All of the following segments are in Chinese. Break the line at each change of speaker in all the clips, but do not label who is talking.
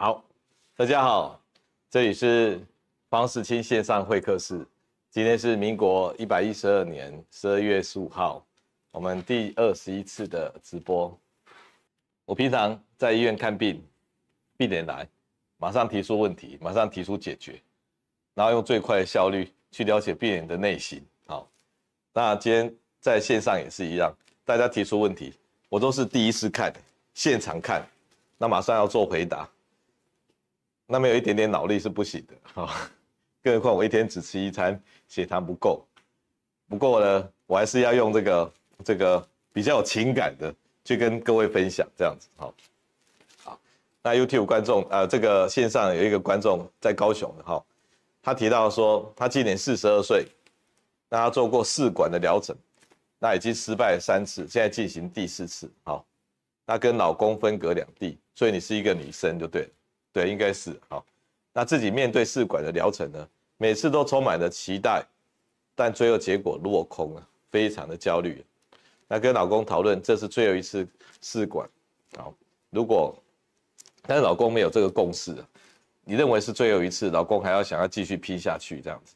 好，大家好，这里是方世清线上会客室。今天是民国一百一十二年十二月十五号，我们第二十一次的直播。我平常在医院看病，病人来，马上提出问题，马上提出解决，然后用最快的效率去了解病人的内心。好，那今天在线上也是一样，大家提出问题，我都是第一次看，现场看，那马上要做回答。那没有一点点脑力是不行的，哈，更何况我一天只吃一餐，血糖不够。不过呢，我还是要用这个这个比较有情感的去跟各位分享，这样子，好，好。那 YouTube 观众，呃，这个线上有一个观众在高雄的，哈，他提到说他今年四十二岁，那他做过试管的疗程，那已经失败了三次，现在进行第四次，好，那跟老公分隔两地，所以你是一个女生就对了。对，应该是好。那自己面对试管的疗程呢，每次都充满了期待，但最后结果落空了，非常的焦虑。那跟老公讨论，这是最后一次试管，好，如果但是老公没有这个共识，你认为是最后一次，老公还要想要继续拼下去这样子，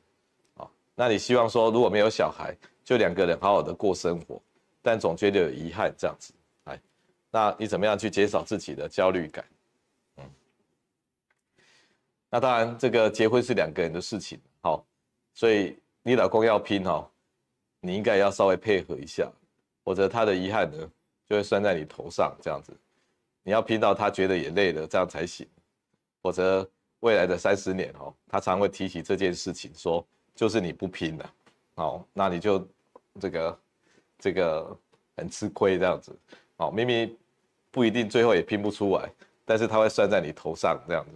好，那你希望说如果没有小孩，就两个人好好的过生活，但总觉得有遗憾这样子，哎，那你怎么样去减少自己的焦虑感？那当然，这个结婚是两个人的事情，好，所以你老公要拼哦，你应该要稍微配合一下，否则他的遗憾呢就会算在你头上，这样子，你要拼到他觉得也累了，这样才行，否则未来的三十年哦，他常会提起这件事情，说就是你不拼了，好，那你就这个这个很吃亏这样子，好，明明不一定最后也拼不出来，但是他会算在你头上这样子。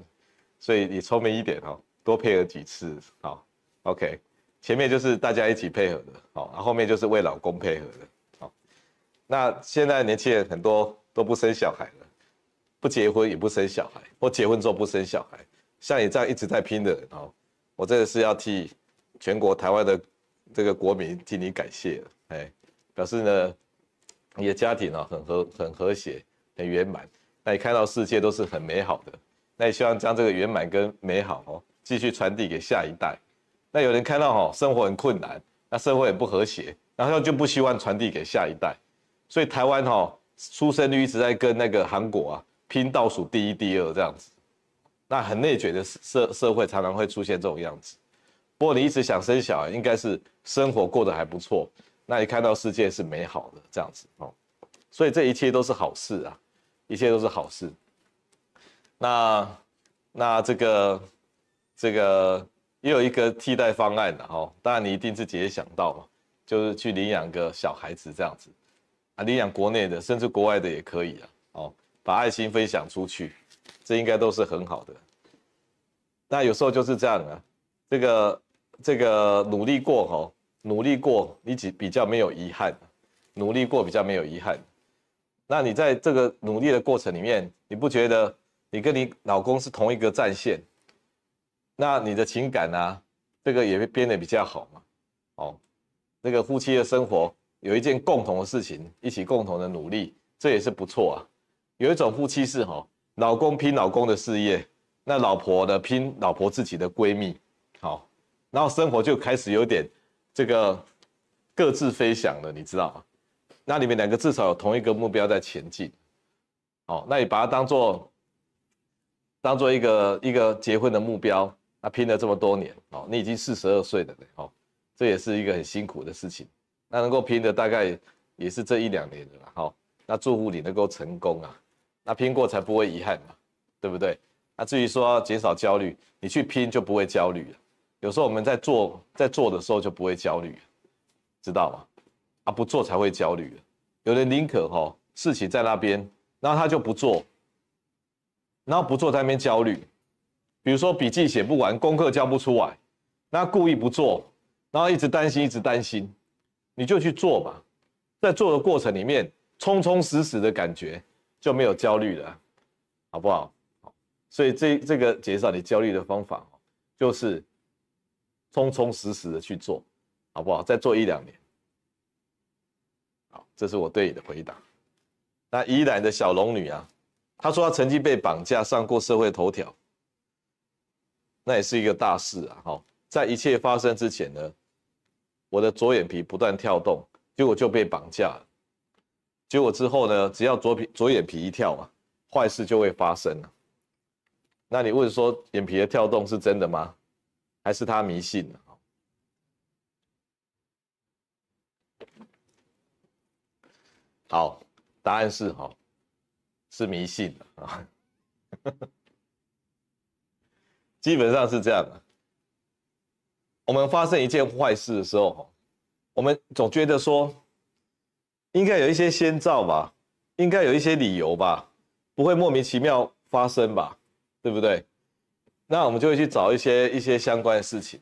所以你聪明一点哦，多配合几次，好，OK。前面就是大家一起配合的，好，然后面就是为老公配合的，好。那现在年轻人很多都不生小孩了，不结婚也不生小孩，或结婚之后不生小孩，像你这样一直在拼的人哦，我真的是要替全国台湾的这个国民替你感谢了，哎，表示呢你的家庭啊很和很和谐很圆满，那你看到世界都是很美好的。那也希望将这个圆满跟美好哦，继续传递给下一代。那有人看到哦，生活很困难，那社会很不和谐，然后就不希望传递给下一代。所以台湾哈，出生率一直在跟那个韩国啊拼倒数第一、第二这样子。那很内卷的社社会常常会出现这种样子。不过你一直想生小孩，应该是生活过得还不错。那你看到世界是美好的这样子哦，所以这一切都是好事啊，一切都是好事。那那这个这个也有一个替代方案的哈，当然你一定自己也想到嘛，就是去领养个小孩子这样子啊，领养国内的甚至国外的也可以啊，哦，把爱心分享出去，这应该都是很好的。那有时候就是这样啊，这个这个努力过哈，努力过你比比较没有遗憾，努力过比较没有遗憾。那你在这个努力的过程里面，你不觉得？你跟你老公是同一个战线，那你的情感啊，这个也会变得比较好嘛。哦，那个夫妻的生活有一件共同的事情，一起共同的努力，这也是不错啊。有一种夫妻是哈，老公拼老公的事业，那老婆呢拼老婆自己的闺蜜，好，然后生活就开始有点这个各自飞翔了，你知道吗？那你们两个至少有同一个目标在前进，好，那你把它当做。当做一个一个结婚的目标，那拼了这么多年哦，你已经四十二岁了哦，这也是一个很辛苦的事情。那能够拼的大概也是这一两年的了哈。那祝福你能够成功啊，那拼过才不会遗憾嘛，对不对？那至于说减少焦虑，你去拼就不会焦虑了。有时候我们在做在做的时候就不会焦虑，知道吗？啊，不做才会焦虑。有人宁可哈事情在那边，然后他就不做。然后不做在那边焦虑，比如说笔记写不完，功课交不出来，那故意不做，然后一直担心，一直担心，你就去做吧，在做的过程里面，充充实实的感觉就没有焦虑了，好不好？所以这这个减少你焦虑的方法，就是充充实实的去做，好不好？再做一两年，好，这是我对你的回答。那宜兰的小龙女啊。他说他曾经被绑架上过社会头条，那也是一个大事啊！哈，在一切发生之前呢，我的左眼皮不断跳动，结果就被绑架了。结果之后呢，只要左皮左眼皮一跳嘛，坏事就会发生了。那你问说眼皮的跳动是真的吗？还是他迷信呢？好，答案是哈，是迷信啊。基本上是这样的。我们发生一件坏事的时候，我们总觉得说，应该有一些先兆吧，应该有一些理由吧，不会莫名其妙发生吧，对不对？那我们就会去找一些一些相关的事情。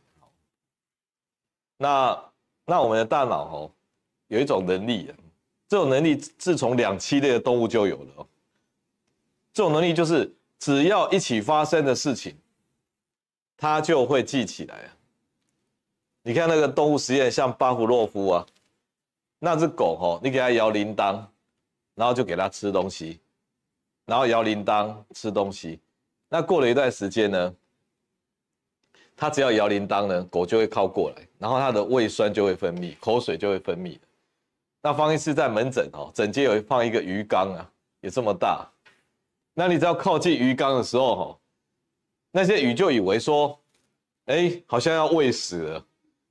那那我们的大脑哦，有一种能力。这种能力自从两栖类的动物就有了。这种能力就是只要一起发生的事情，它就会记起来。你看那个动物实验，像巴甫洛夫啊，那只狗哦，你给它摇铃铛，然后就给它吃东西，然后摇铃铛吃东西。那过了一段时间呢，它只要摇铃铛呢，狗就会靠过来，然后它的胃酸就会分泌，口水就会分泌。那方医师在门诊哦，诊间有放一个鱼缸啊，也这么大。那你只要靠近鱼缸的时候哈，那些鱼就以为说，哎，好像要喂食了，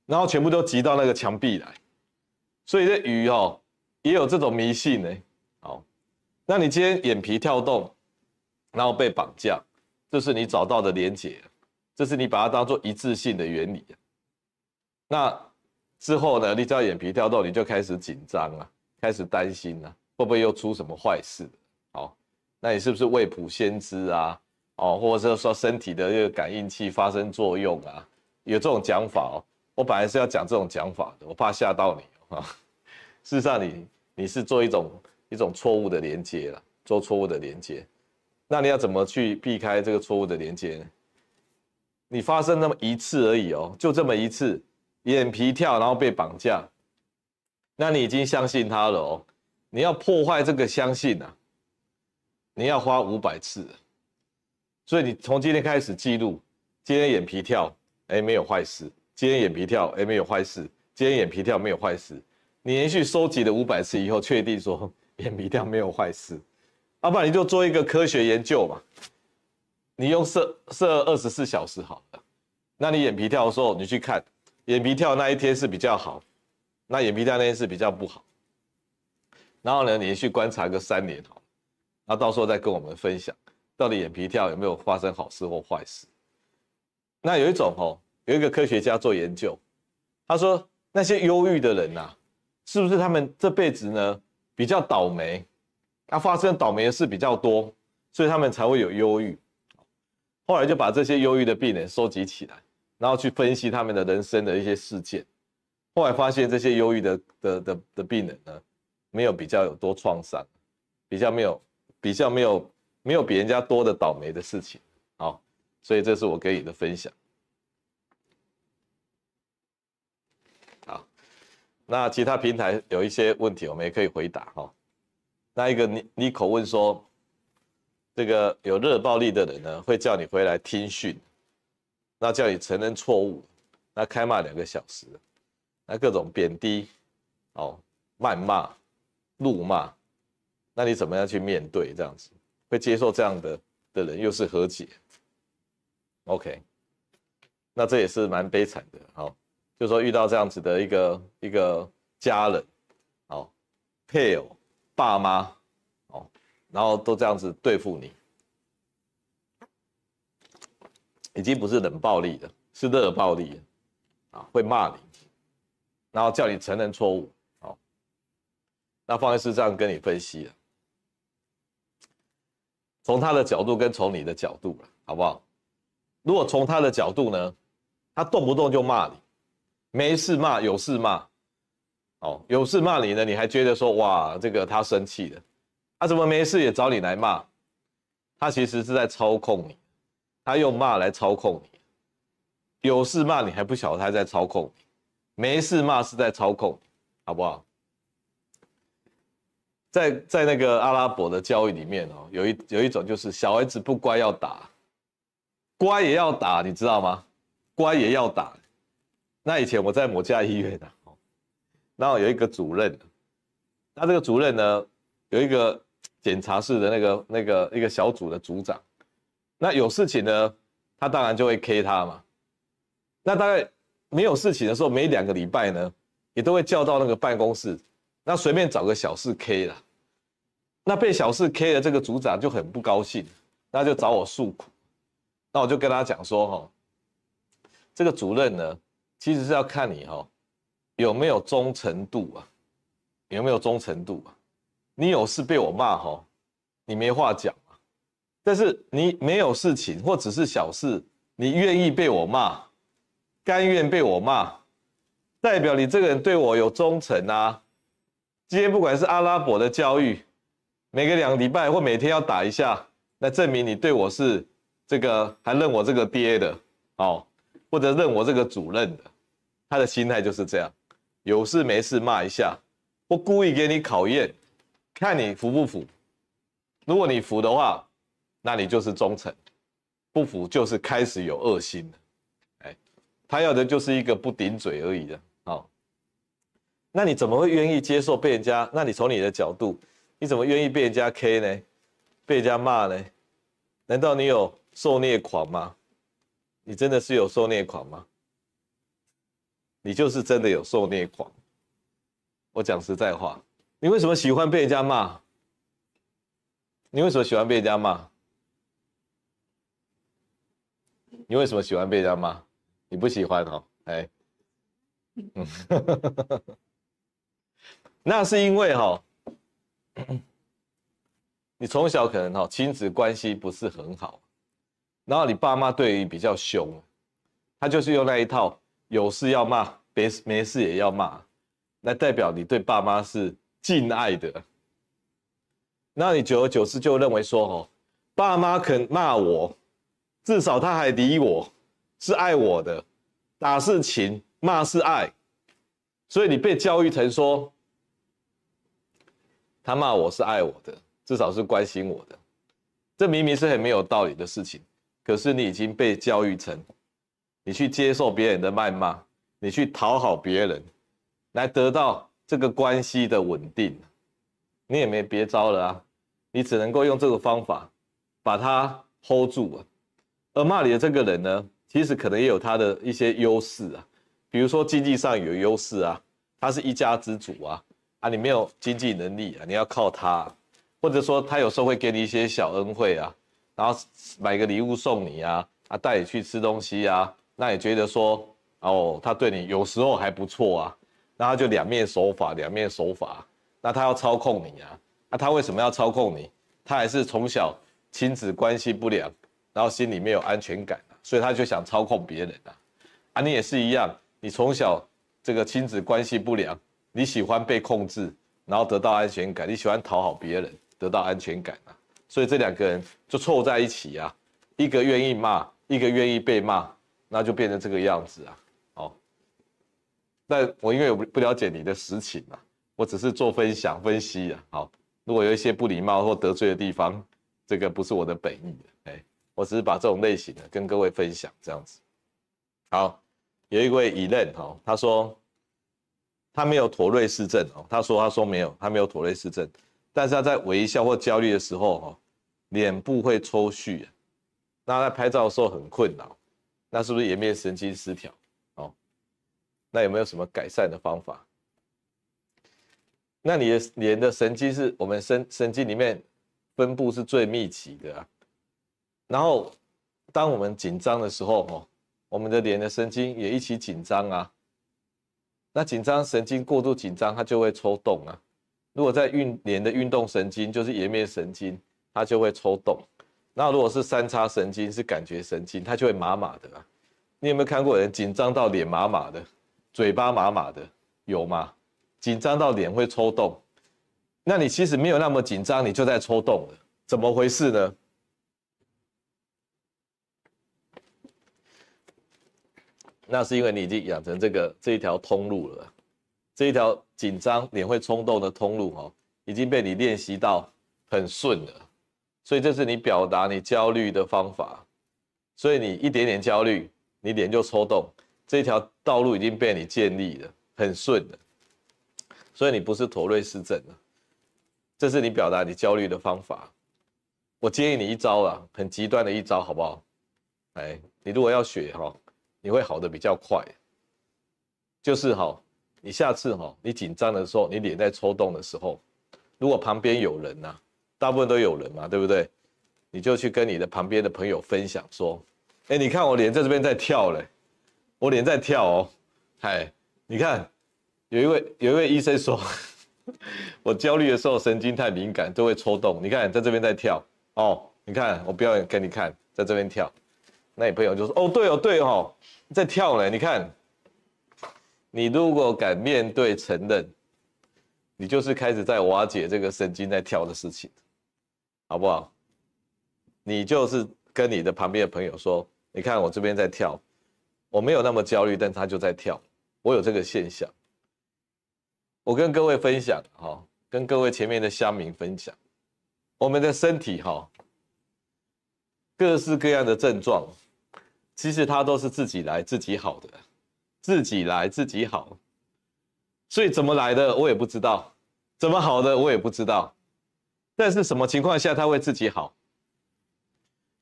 然后全部都挤到那个墙壁来。所以这鱼哦，也有这种迷信呢。好，那你今天眼皮跳动，然后被绑架，这是你找到的连结，这是你把它当做一致性的原理。那。之后呢，你只要眼皮跳动，你就开始紧张了，开始担心了，会不会又出什么坏事？好，那你是不是未卜先知啊？哦，或者是说身体的这个感应器发生作用啊？有这种讲法哦。我本来是要讲这种讲法的，我怕吓到你啊。事实上你，你你是做一种一种错误的连接了，做错误的连接。那你要怎么去避开这个错误的连接呢？你发生那么一次而已哦，就这么一次。眼皮跳，然后被绑架，那你已经相信他了哦。你要破坏这个相信啊，你要花五百次。所以你从今天开始记录，今天眼皮跳，哎，没有坏事；今天眼皮跳，哎，没有坏事；今天眼皮跳没有坏事。你连续收集了五百次以后，确定说 眼皮跳没有坏事，要不然你就做一个科学研究嘛。你用设设二十四小时好了，那你眼皮跳的时候，你去看。眼皮跳那一天是比较好，那眼皮跳那天是比较不好。然后呢，你去观察个三年好，那到时候再跟我们分享，到底眼皮跳有没有发生好事或坏事。那有一种哦，有一个科学家做研究，他说那些忧郁的人呐，是不是他们这辈子呢比较倒霉，他发生倒霉的事比较多，所以他们才会有忧郁。后来就把这些忧郁的病人收集起来。然后去分析他们的人生的一些事件，后来发现这些忧郁的的的的病人呢，没有比较有多创伤，比较没有比较没有没有比人家多的倒霉的事情，好，所以这是我给你的分享。好，那其他平台有一些问题，我们也可以回答哈。那一个妮妮可问说，这个有热暴力的人呢，会叫你回来听训。那叫你承认错误，那开骂两个小时，那各种贬低、哦谩骂、怒骂，那你怎么样去面对这样子？会接受这样的的人又是和解？OK，那这也是蛮悲惨的。好，就说遇到这样子的一个一个家人，哦，配偶、爸妈，哦，然后都这样子对付你。已经不是冷暴力了，是热暴力了，啊，会骂你，然后叫你承认错误，好，那方医师这样跟你分析了，从他的角度跟从你的角度了，好不好？如果从他的角度呢，他动不动就骂你，没事骂，有事骂，哦，有事骂你呢，你还觉得说哇，这个他生气了，他怎么没事也找你来骂？他其实是在操控你。他用骂来操控你，有事骂你还不晓得他在操控你，没事骂是在操控你，好不好？在在那个阿拉伯的教育里面哦，有一有一种就是小孩子不乖要打，乖也要打，你知道吗？乖也要打。那以前我在某家医院呢，然后有一个主任，那这个主任呢，有一个检查室的那个那个一个小组的组长，那有事情呢，他当然就会 K 他嘛。那大概没有事情的时候，每两个礼拜呢，也都会叫到那个办公室，那随便找个小事 K 啦。那被小事 K 的这个组长就很不高兴，那就找我诉苦。那我就跟他讲说，哈，这个主任呢，其实是要看你哈有没有忠诚度啊，有没有忠诚度啊。你有事被我骂哈，你没话讲啊。但是你没有事情或只是小事，你愿意被我骂，甘愿被我骂，代表你这个人对我有忠诚啊。今天不管是阿拉伯的教育。每个两礼拜或每天要打一下，来证明你对我是这个还认我这个爹的哦，或者认我这个主任的，他的心态就是这样，有事没事骂一下，或故意给你考验，看你服不服。如果你服的话，那你就是忠诚；不服就是开始有恶心了。哎，他要的就是一个不顶嘴而已的。那你怎么会愿意接受被人家？那你从你的角度。你怎么愿意被人家 K 呢？被人家骂呢？难道你有受虐狂吗？你真的是有受虐狂吗？你就是真的有受虐狂。我讲实在话，你为什么喜欢被人家骂？你为什么喜欢被人家骂？你为什么喜欢被人家骂？你不喜欢哦？哎，嗯，那是因为哈。你从小可能哈亲子关系不是很好，然后你爸妈对你比较凶，他就是用那一套有事要骂，没事没事也要骂，那代表你对爸妈是敬爱的。那你久而久之就认为说哦，爸妈肯骂我，至少他还理我，是爱我的，打是情，骂是爱，所以你被教育成说。他骂我是爱我的，至少是关心我的，这明明是很没有道理的事情，可是你已经被教育成，你去接受别人的谩骂，你去讨好别人，来得到这个关系的稳定，你也没别招了啊，你只能够用这个方法把他 hold 住啊。而骂你的这个人呢，其实可能也有他的一些优势啊，比如说经济上有优势啊，他是一家之主啊。啊，你没有经济能力啊，你要靠他，或者说他有时候会给你一些小恩惠啊，然后买个礼物送你啊，啊带你去吃东西啊，那你觉得说哦，他对你有时候还不错啊，那他就两面手法，两面手法，那他要操控你啊，那他为什么要操控你？他还是从小亲子关系不良，然后心里没有安全感，所以他就想操控别人啊，啊你也是一样，你从小这个亲子关系不良。你喜欢被控制，然后得到安全感；你喜欢讨好别人，得到安全感啊。所以这两个人就凑在一起啊，一个愿意骂，一个愿意被骂，那就变成这个样子啊。哦，但我因为我不了解你的实情啊，我只是做分享分析啊。好，如果有一些不礼貌或得罪的地方，这个不是我的本意的。哎，我只是把这种类型的跟各位分享这样子。好，有一位乙任哈，他说。他没有妥瑞氏症哦，他说他说没有，他没有妥瑞氏症，但是他在微笑或焦虑的时候哈，脸部会抽搐，那在拍照的时候很困扰，那是不是颜面神经失调？哦，那有没有什么改善的方法？那你的脸的神经是我们神神经里面分布是最密集的啊，然后当我们紧张的时候哦，我们的脸的神经也一起紧张啊。那紧张神经过度紧张，它就会抽动啊。如果在运脸的运动神经，就是颜面神经，它就会抽动。那如果是三叉神经，是感觉神经，它就会麻麻的啊。你有没有看过人紧张到脸麻麻的，嘴巴麻麻的？有吗？紧张到脸会抽动？那你其实没有那么紧张，你就在抽动了，怎么回事呢？那是因为你已经养成这个这一条通路了，这一条紧张脸会冲动的通路哦，已经被你练习到很顺了，所以这是你表达你焦虑的方法。所以你一点点焦虑，你脸就抽动，这条道路已经被你建立了，很顺了。所以你不是妥瑞氏症了，这是你表达你焦虑的方法。我建议你一招啊，很极端的一招，好不好？哎，你如果要学哈，你会好的比较快。就是哈，你下次哈，你紧张的时候，你脸在抽动的时候，如果旁边有人呐，大部分都有人嘛，对不对？你就去跟你的旁边的朋友分享说，哎，你看我脸在这边在跳嘞，我脸在跳哦，嗨，你看，有一位有一位医生说，我焦虑的时候神经太敏感都会抽动，你看在这边在跳哦，你看我表演给你看，在这边跳，那你朋友就说，哦对哦对哦，在跳呢，你看，你如果敢面对承认，你就是开始在瓦解这个神经在跳的事情，好不好？你就是跟你的旁边的朋友说，你看我这边在跳，我没有那么焦虑，但他就在跳，我有这个现象。我跟各位分享，哈，跟各位前面的乡民分享，我们的身体，哈，各式各样的症状，其实他都是自己来自己好的，自己来自己好，所以怎么来的我也不知道，怎么好的我也不知道，但是什么情况下他会自己好？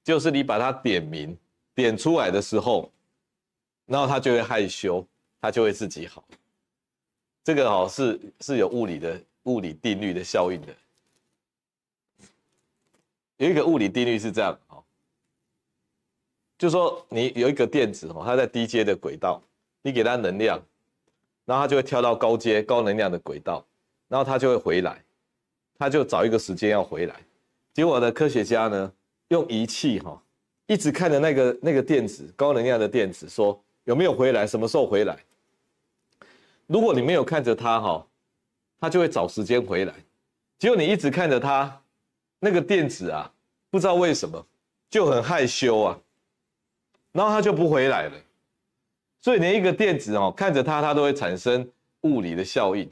就是你把它点名点出来的时候，然后他就会害羞，他就会自己好。这个哦是是有物理的物理定律的效应的。有一个物理定律是这样，就是说你有一个电子哦，它在低阶的轨道，你给它能量，然后它就会跳到高阶高能量的轨道，然后它就会回来，它就找一个时间要回来。结果呢，科学家呢？用仪器哈，一直看着那个那个电子高能量的电子，说有没有回来，什么时候回来？如果你没有看着它哈，它就会找时间回来。结果你一直看着它，那个电子啊，不知道为什么就很害羞啊，然后它就不回来了。所以连一个电子哦，看着它，它都会产生物理的效应。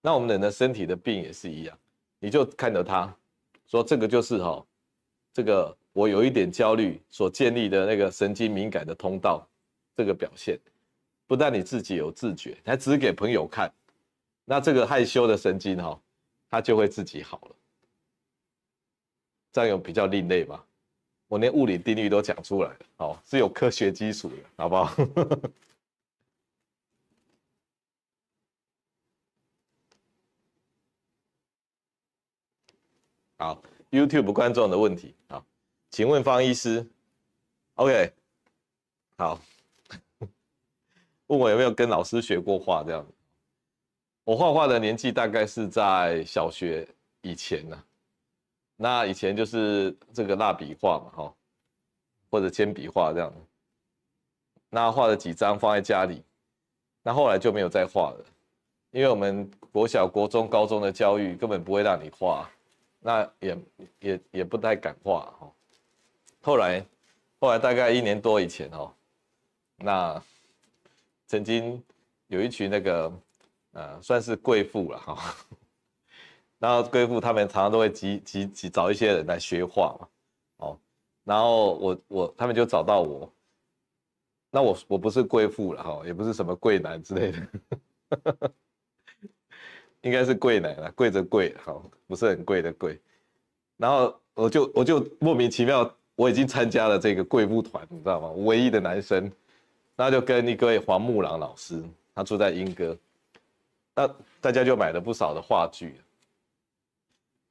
那我们人的身体的病也是一样，你就看着它，说这个就是哈。这个我有一点焦虑所建立的那个神经敏感的通道，这个表现，不但你自己有自觉，还只给朋友看，那这个害羞的神经哈，它就会自己好了。这样有比较另类吗？我连物理定律都讲出来了，哦，是有科学基础的，好不好？好。YouTube 观众的问题，好，请问方医师，OK，好，问我有没有跟老师学过画这样。我画画的年纪大概是在小学以前呢，那以前就是这个蜡笔画嘛，哈，或者铅笔画这样，那画了几张放在家里，那后来就没有再画了，因为我们国小、国中、高中的教育根本不会让你画。那也也也不太敢画哈，后来后来大概一年多以前哦，那曾经有一群那个呃算是贵妇了哈，然后贵妇他们常常都会集集集找一些人来学画嘛，哦，然后我我他们就找到我，那我我不是贵妇了哈，也不是什么贵男之类的。应该是贵奶了，贵着贵，好，不是很贵的贵。然后我就我就莫名其妙，我已经参加了这个贵妇团，你知道吗？唯一的男生，那就跟一位黄木朗老师，他住在莺歌，那大家就买了不少的话剧。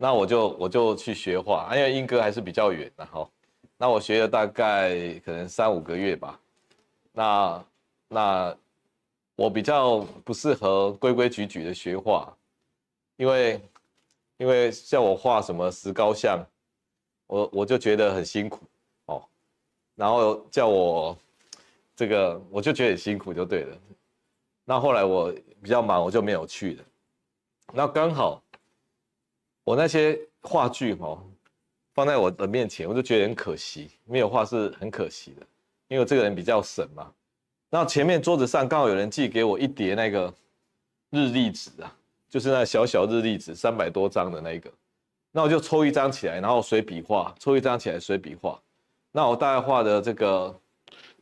那我就我就去学画，因为英哥还是比较远，的哈那我学了大概可能三五个月吧。那那我比较不适合规规矩矩的学画。因为，因为像我画什么石膏像，我我就觉得很辛苦哦。然后叫我这个，我就觉得很辛苦就对了。那后来我比较忙，我就没有去了。那刚好我那些画具哦，放在我的面前，我就觉得很可惜，没有画是很可惜的。因为我这个人比较省嘛。那前面桌子上刚好有人寄给我一叠那个日历纸啊。就是那小小日历纸三百多张的那个，那我就抽一张起来，然后随笔画，抽一张起来随笔画。那我大概画的这个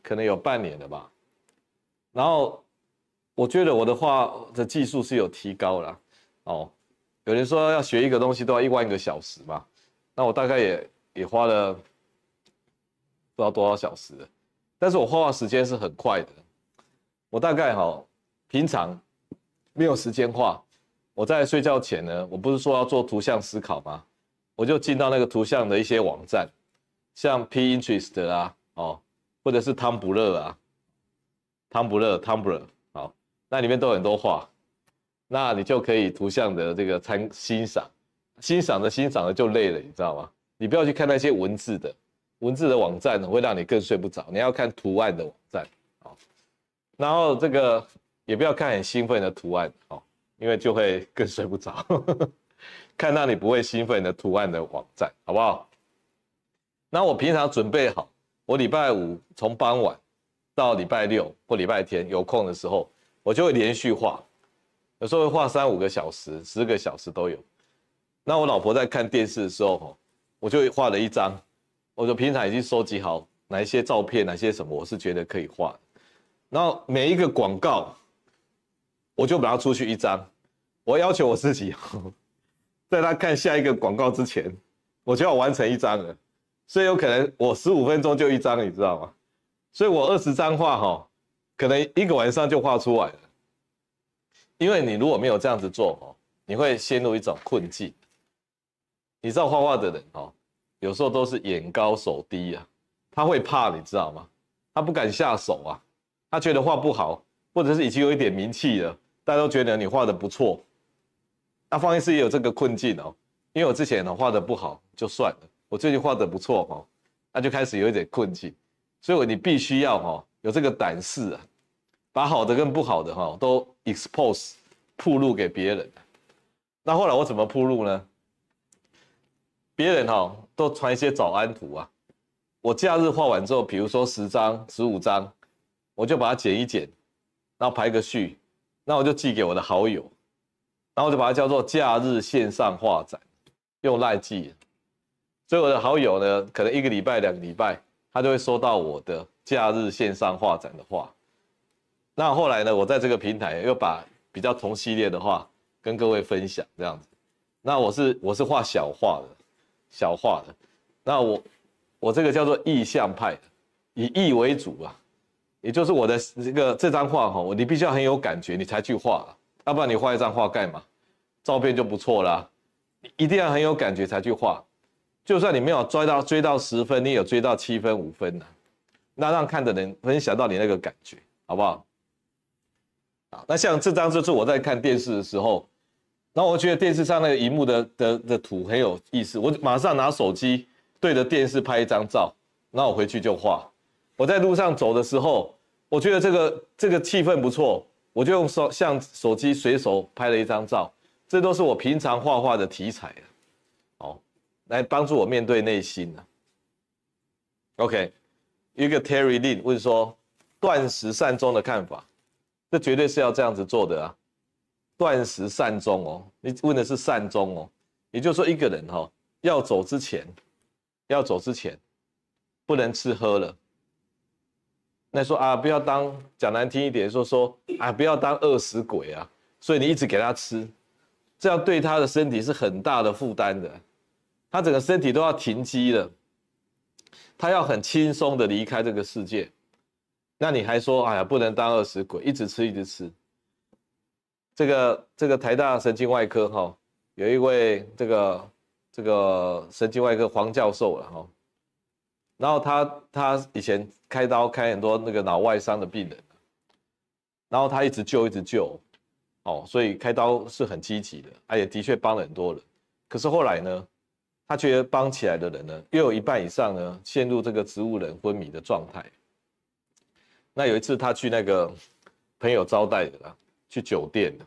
可能有半年了吧。然后我觉得我的画的技术是有提高了哦。有人说要学一个东西都要一万个小时嘛，那我大概也也花了不知道多少小时，但是我画画时间是很快的。我大概哈平常没有时间画。我在睡觉前呢，我不是说要做图像思考吗？我就进到那个图像的一些网站，像 Pinterest 啊，哦，或者是汤布乐啊，汤布乐、汤布乐，好，那里面都有很多画，那你就可以图像的这个参欣赏，欣赏的欣赏的就累了，你知道吗？你不要去看那些文字的，文字的网站呢会让你更睡不着，你要看图案的网站，好，然后这个也不要看很兴奋的图案，好。因为就会更睡不着，看到你不会兴奋的图案的网站，好不好？那我平常准备好，我礼拜五从傍晚到礼拜六或礼拜天有空的时候，我就会连续画，有时候会画三五个小时、十个小时都有。那我老婆在看电视的时候，我就画了一张，我就平常已经收集好哪一些照片、哪些什么，我是觉得可以画。然后每一个广告，我就把它出去一张。我要求我自己，在他看下一个广告之前，我就要完成一张了，所以有可能我十五分钟就一张，你知道吗？所以我二十张画哈，可能一个晚上就画出来了。因为你如果没有这样子做哦，你会陷入一种困境。你知道画画的人哦，有时候都是眼高手低啊，他会怕，你知道吗？他不敢下手啊，他觉得画不好，或者是已经有一点名气了，大家都觉得你画的不错。那方医师也有这个困境哦，因为我之前呢画的不好就算了，我最近画的不错哈，那就开始有一点困境，所以你必须要哈有这个胆识啊，把好的跟不好的哈都 expose 铺露给别人。那后来我怎么铺路呢？别人哈都传一些早安图啊，我假日画完之后，比如说十张、十五张，我就把它剪一剪，然后排个序，那我就寄给我的好友。然后我就把它叫做假日线上画展，用赖记。所以我的好友呢，可能一个礼拜、两个礼拜，他就会收到我的假日线上画展的画。那后来呢，我在这个平台又把比较同系列的画跟各位分享，这样子。那我是我是画小画的，小画的。那我我这个叫做意象派，以意为主啊，也就是我的这个这张画哈，你必须要很有感觉，你才去画。要不然你画一张画干嘛？照片就不错啦，你一定要很有感觉才去画。就算你没有追到追到十分，你有追到七分五分的，那让看的人分享到你那个感觉，好不好？啊，那像这张就是我在看电视的时候，那我觉得电视上那个荧幕的的的图很有意思，我马上拿手机对着电视拍一张照，那我回去就画。我在路上走的时候，我觉得这个这个气氛不错。我就用手像手机随手拍了一张照，这都是我平常画画的题材哦，来帮助我面对内心 OK，一个 Terry Lin 问说，断食善终的看法，这绝对是要这样子做的啊。断食善终哦，你问的是善终哦，也就是说一个人哈要走之前，要走之前不能吃喝了。那说啊，不要当讲难听一点，说说啊，不要当饿死鬼啊。所以你一直给他吃，这样对他的身体是很大的负担的，他整个身体都要停机了，他要很轻松的离开这个世界。那你还说，哎呀，不能当饿死鬼，一直吃一直吃。这个这个台大神经外科哈，有一位这个这个神经外科黄教授了哈。然后他他以前开刀开很多那个脑外伤的病人，然后他一直救一直救，哦，所以开刀是很积极的，他也的确帮了很多人。可是后来呢，他觉得帮起来的人呢，又有一半以上呢陷入这个植物人昏迷的状态。那有一次他去那个朋友招待的啦，去酒店的，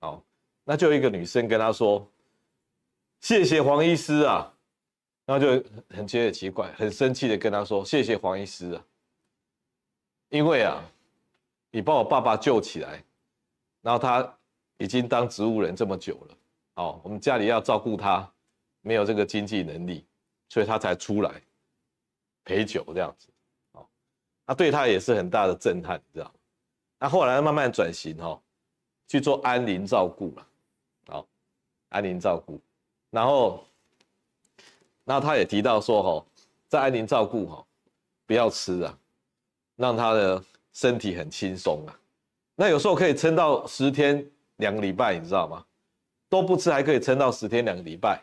哦，那就一个女生跟他说：“谢谢黄医师啊。”然后就很觉得奇怪，很生气的跟他说：“谢谢黄医师啊，因为啊，你把我爸爸救起来，然后他已经当植物人这么久了，哦，我们家里要照顾他，没有这个经济能力，所以他才出来陪酒这样子，那对他也是很大的震撼，你知道？那后来慢慢转型，哦，去做安宁照顾了，好，安宁照顾，然后，那他也提到说，哈，在安宁照顾，哈，不要吃啊，让他的身体很轻松啊。那有时候可以撑到十天两个礼拜，你知道吗？都不吃还可以撑到十天两个礼拜，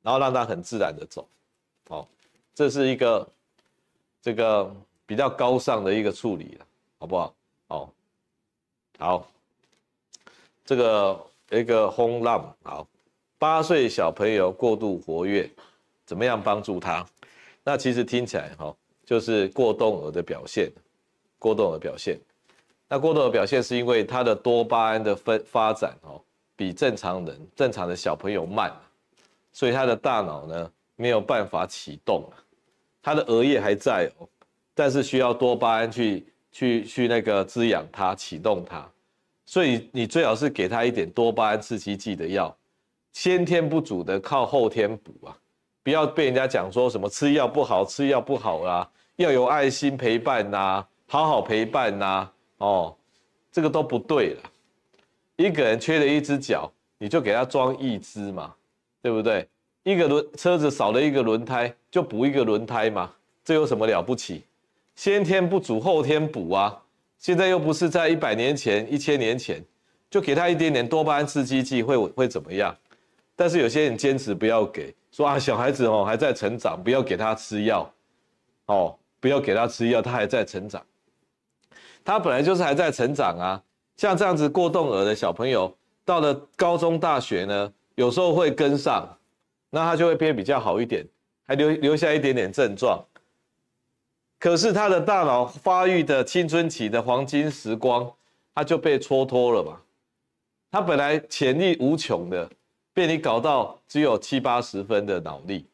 然后让他很自然的走，好，这是一个这个比较高尚的一个处理了，好不好？哦，好，这个一个轰浪，好，八岁小朋友过度活跃，怎么样帮助他？那其实听起来哈，就是过动儿的表现，过动儿表现。那过动的表现是因为他的多巴胺的分发展哦，比正常人、正常的小朋友慢，所以他的大脑呢没有办法启动，他的额叶还在哦，但是需要多巴胺去去去那个滋养它、启动它，所以你最好是给他一点多巴胺刺激剂的药，先天不足的靠后天补啊，不要被人家讲说什么吃药不好、吃药不好啊，要有爱心陪伴呐，好好陪伴呐。哦，这个都不对了。一个人缺了一只脚，你就给他装一只嘛，对不对？一个轮车子少了一个轮胎，就补一个轮胎嘛，这有什么了不起？先天不足，后天补啊。现在又不是在一百年前、一千年前，就给他一点点多巴胺刺激剂会会怎么样？但是有些人坚持不要给，说啊，小孩子哦还在成长，不要给他吃药，哦，不要给他吃药，他还在成长。他本来就是还在成长啊，像这样子过动儿的小朋友，到了高中、大学呢，有时候会跟上，那他就会变比较好一点，还留留下一点点症状。可是他的大脑发育的青春期的黄金时光，他就被蹉跎了嘛。他本来潜力无穷的，被你搞到只有七八十分的脑力，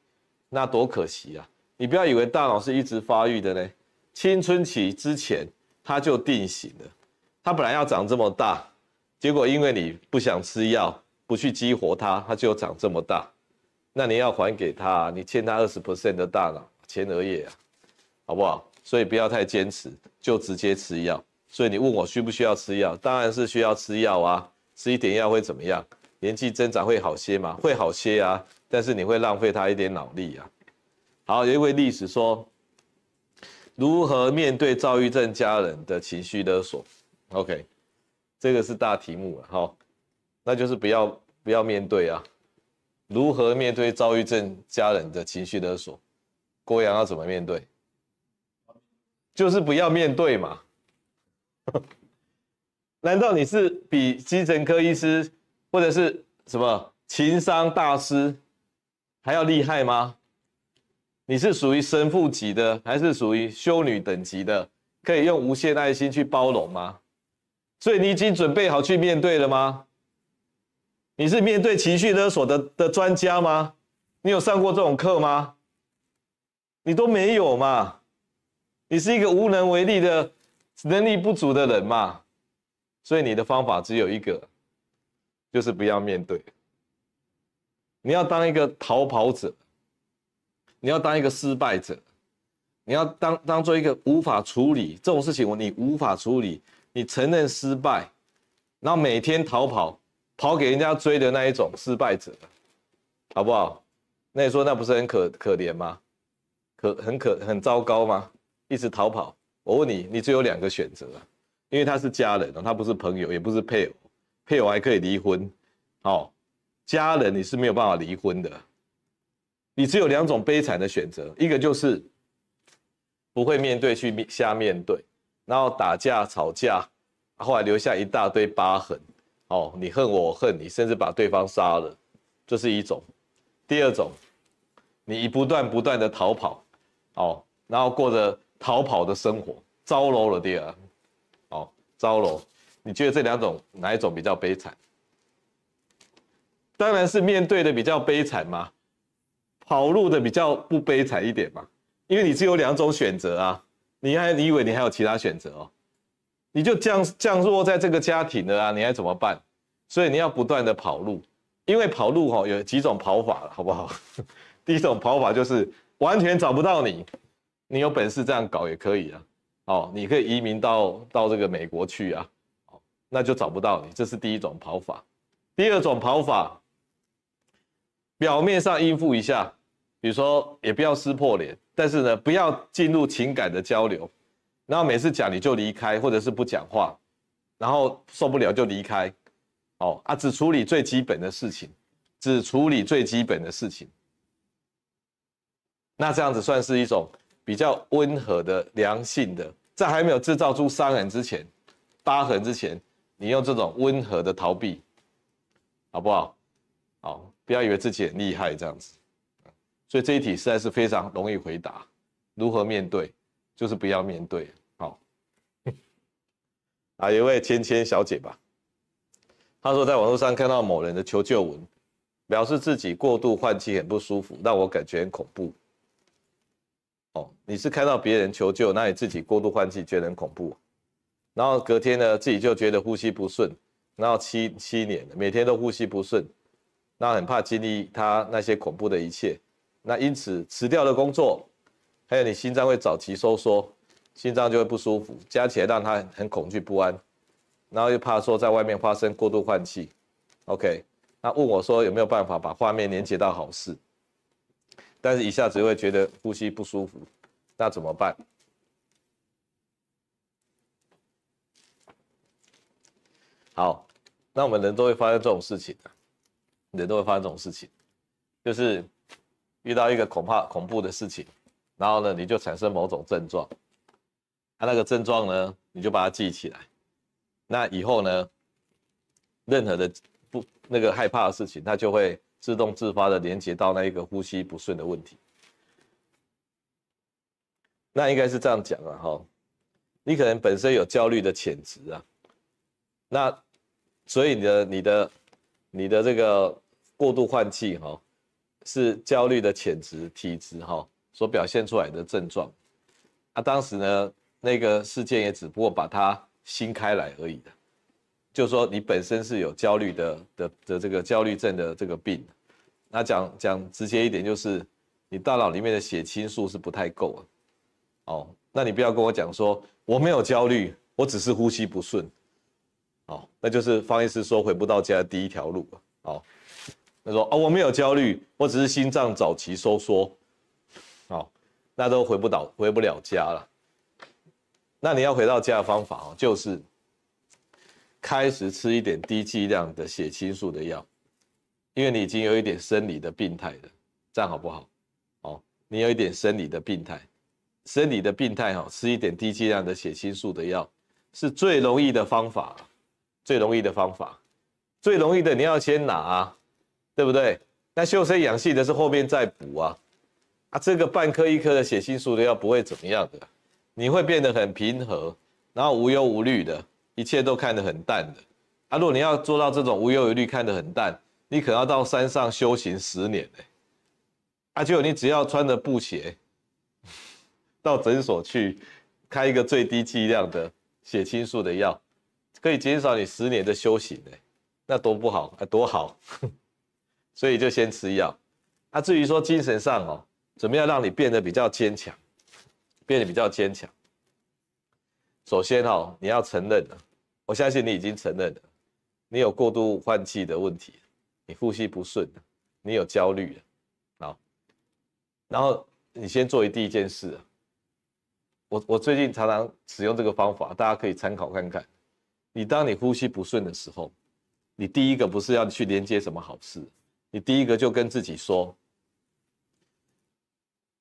那多可惜啊！你不要以为大脑是一直发育的呢，青春期之前。他就定型了，他本来要长这么大，结果因为你不想吃药，不去激活它，他就长这么大。那你要还给他，你欠他二十 percent 的大脑，前额叶啊，好不好？所以不要太坚持，就直接吃药。所以你问我需不需要吃药，当然是需要吃药啊。吃一点药会怎么样？年纪增长会好些吗？会好些啊，但是你会浪费他一点脑力啊。好，有一位历史说。如何面对躁郁症家人的情绪勒索？OK，这个是大题目了哈，那就是不要不要面对啊。如何面对躁郁症家人的情绪勒索？郭阳要怎么面对？就是不要面对嘛。难道你是比精神科医师或者是什么情商大师还要厉害吗？你是属于神父级的，还是属于修女等级的？可以用无限爱心去包容吗？所以你已经准备好去面对了吗？你是面对情绪勒索的的专家吗？你有上过这种课吗？你都没有嘛？你是一个无能为力的、能力不足的人嘛？所以你的方法只有一个，就是不要面对。你要当一个逃跑者。你要当一个失败者，你要当当做一个无法处理这种事情，你无法处理，你承认失败，然后每天逃跑，跑给人家追的那一种失败者，好不好？那你说那不是很可可怜吗？可很可很糟糕吗？一直逃跑，我问你，你只有两个选择，因为他是家人哦，他不是朋友，也不是配偶，配偶还可以离婚，哦，家人你是没有办法离婚的。你只有两种悲惨的选择，一个就是不会面对去瞎面对，然后打架吵架，后来留下一大堆疤痕。哦，你恨我，我恨你，甚至把对方杀了，这是一种。第二种，你不断不断的逃跑，哦，然后过着逃跑的生活，糟楼了第二，哦，糟楼。你觉得这两种哪一种比较悲惨？当然是面对的比较悲惨嘛。跑路的比较不悲惨一点嘛，因为你只有两种选择啊，你还你以为你还有其他选择哦？你就降降落在这个家庭了啊，你还怎么办？所以你要不断的跑路，因为跑路哈有几种跑法，好不好？第一种跑法就是完全找不到你，你有本事这样搞也可以啊，哦，你可以移民到到这个美国去啊，哦，那就找不到你，这是第一种跑法。第二种跑法，表面上应付一下，比如说也不要撕破脸，但是呢，不要进入情感的交流，然后每次讲你就离开，或者是不讲话，然后受不了就离开。哦啊，只处理最基本的事情，只处理最基本的事情。那这样子算是一种比较温和的、良性的，在还没有制造出伤痕之前、疤痕之前，你用这种温和的逃避，好不好？好，不要以为自己很厉害这样子。所以这一题实在是非常容易回答，如何面对，就是不要面对。好，啊，有一位芊芊小姐吧。她说，在网络上看到某人的求救文，表示自己过度换气很不舒服，让我感觉很恐怖。你是看到别人求救，那你自己过度换气觉得很恐怖，然后隔天呢，自己就觉得呼吸不顺，然后七七年了，每天都呼吸不顺，那很怕经历他那些恐怖的一切，那因此辞掉了工作，还有你心脏会早期收缩，心脏就会不舒服，加起来让他很恐惧不安。然后又怕说在外面发生过度换气，OK，那问我说有没有办法把画面连接到好事，但是一下子会觉得呼吸不舒服，那怎么办？好，那我们人都会发生这种事情的，人都会发生这种事情，就是遇到一个恐怕恐怖的事情，然后呢你就产生某种症状，他那个症状呢你就把它记起来。那以后呢，任何的不那个害怕的事情，他就会自动自发的连接到那一个呼吸不顺的问题。那应该是这样讲啊，哈，你可能本身有焦虑的潜质啊，那所以你的你的你的这个过度换气哈，是焦虑的潜质体质哈所表现出来的症状。啊，当时呢那个事件也只不过把它。新开来而已的，就是说你本身是有焦虑的的的这个焦虑症的这个病，那讲讲直接一点，就是你大脑里面的血清素是不太够啊。哦，那你不要跟我讲说我没有焦虑，我只是呼吸不顺，哦，那就是方医师说回不到家的第一条路。哦，他说哦我没有焦虑，我只是心脏早期收缩，哦，那都回不到回不了家了。那你要回到家的方法哦，就是开始吃一点低剂量的血清素的药，因为你已经有一点生理的病态了，这样好不好？哦，你有一点生理的病态，生理的病态哈，吃一点低剂量的血清素的药是最容易的方法，最容易的方法，最容易的你要先拿啊，对不对？那修身养性的是后面再补啊，啊，这个半颗一颗的血清素的药不会怎么样的。你会变得很平和，然后无忧无虑的，一切都看得很淡的。啊，如果你要做到这种无忧无虑、看得很淡，你可能要到山上修行十年呢。啊，就你只要穿着布鞋，到诊所去开一个最低剂量的血清素的药，可以减少你十年的修行呢，那多不好啊，多好。所以就先吃药。啊，至于说精神上哦，怎么样让你变得比较坚强？变得比较坚强。首先哈，你要承认了，我相信你已经承认了，你有过度换气的问题，你呼吸不顺，你有焦虑了，然后你先做第一件事，我我最近常常使用这个方法，大家可以参考看看。你当你呼吸不顺的时候，你第一个不是要去连接什么好事，你第一个就跟自己说，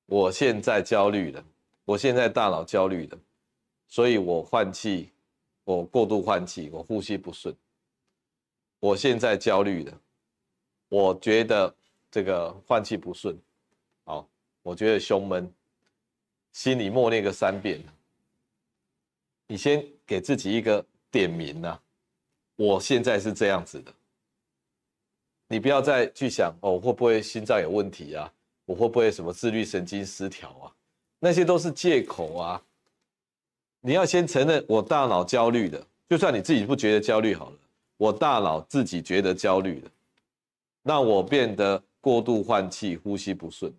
我现在焦虑了。我现在大脑焦虑了，所以我换气，我过度换气，我呼吸不顺。我现在焦虑的，我觉得这个换气不顺，好，我觉得胸闷，心里默念个三遍。你先给自己一个点名呐，我现在是这样子的，你不要再去想哦，会不会心脏有问题啊？我会不会什么自律神经失调啊？那些都是借口啊！你要先承认我大脑焦虑的，就算你自己不觉得焦虑好了，我大脑自己觉得焦虑了，那我变得过度换气，呼吸不顺。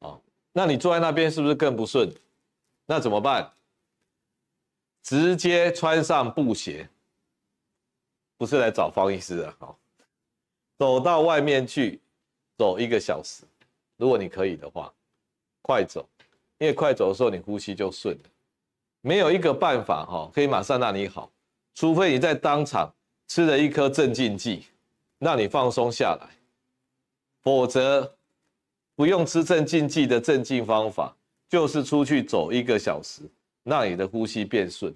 啊，那你坐在那边是不是更不顺？那怎么办？直接穿上布鞋，不是来找方医师的，好，走到外面去，走一个小时，如果你可以的话，快走，因为快走的时候你呼吸就顺了。没有一个办法哈，可以马上让你好，除非你在当场吃了一颗镇静剂，让你放松下来，否则不用吃镇静剂的镇静方法，就是出去走一个小时。让你的呼吸变顺。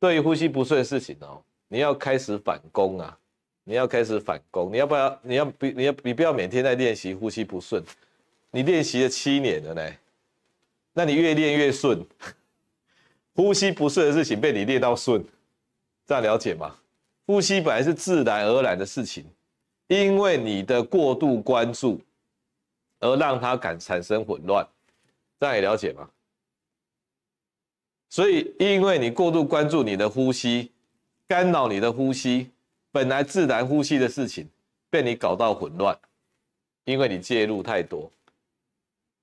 对于呼吸不顺的事情哦，你要开始反攻啊！你要开始反攻，你要不要？你要不？你要你不要每天在练习呼吸不顺。你练习了七年了呢，那你越练越顺。呼吸不顺的事情被你练到顺，这样了解吗？呼吸本来是自然而然的事情，因为你的过度关注而让它感产生混乱，这样也了解吗？所以，因为你过度关注你的呼吸，干扰你的呼吸，本来自然呼吸的事情被你搞到混乱，因为你介入太多。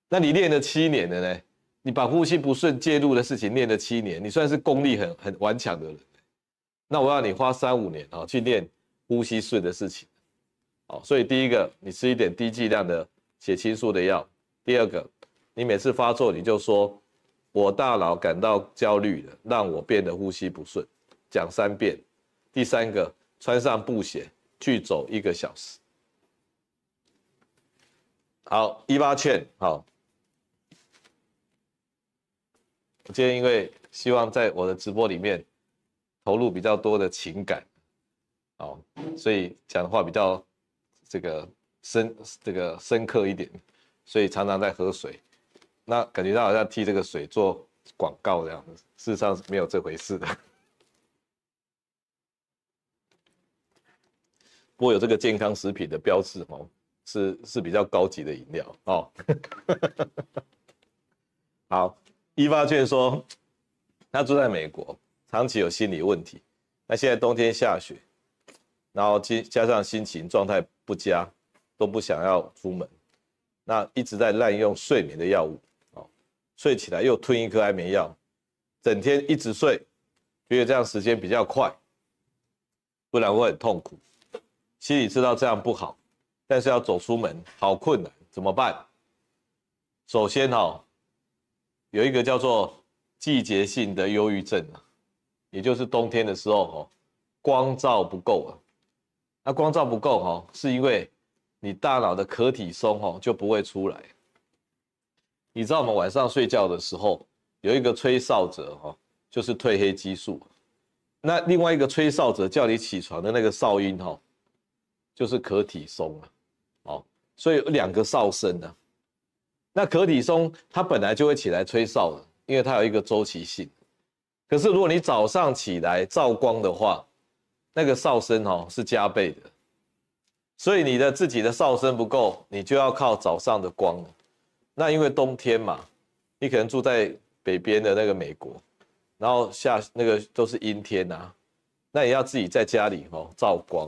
那你练了七年了呢？你把呼吸不顺介入的事情练了七年，你算是功力很很顽强的人。那我要你花三五年啊去练呼吸顺的事情。好，所以第一个，你吃一点低剂量的血清素的药；第二个，你每次发作你就说。我大脑感到焦虑了，让我变得呼吸不顺，讲三遍。第三个，穿上布鞋去走一个小时。好，一八劝，好。今天因为希望在我的直播里面投入比较多的情感，哦，所以讲的话比较这个深，这个深刻一点，所以常常在喝水。那感觉到好像替这个水做广告这样，事实上是没有这回事的。不过有这个健康食品的标志哦，是是比较高级的饮料哦。好，一发券说他住在美国，长期有心理问题。那现在冬天下雪，然后加加上心情状态不佳，都不想要出门，那一直在滥用睡眠的药物。睡起来又吞一颗安眠药，整天一直睡，觉得这样时间比较快，不然会很痛苦。心里知道这样不好，但是要走出门好困难，怎么办？首先哈，有一个叫做季节性的忧郁症，也就是冬天的时候哈，光照不够啊。那光照不够哈，是因为你大脑的壳体松哈就不会出来。你知道我们晚上睡觉的时候有一个吹哨者哈，就是褪黑激素。那另外一个吹哨者叫你起床的那个哨音哈，就是可体松啊。哦，所以有两个哨声呢。那可体松它本来就会起来吹哨的，因为它有一个周期性。可是如果你早上起来照光的话，那个哨声哦是加倍的。所以你的自己的哨声不够，你就要靠早上的光。那因为冬天嘛，你可能住在北边的那个美国，然后下那个都是阴天啊，那也要自己在家里哦照光。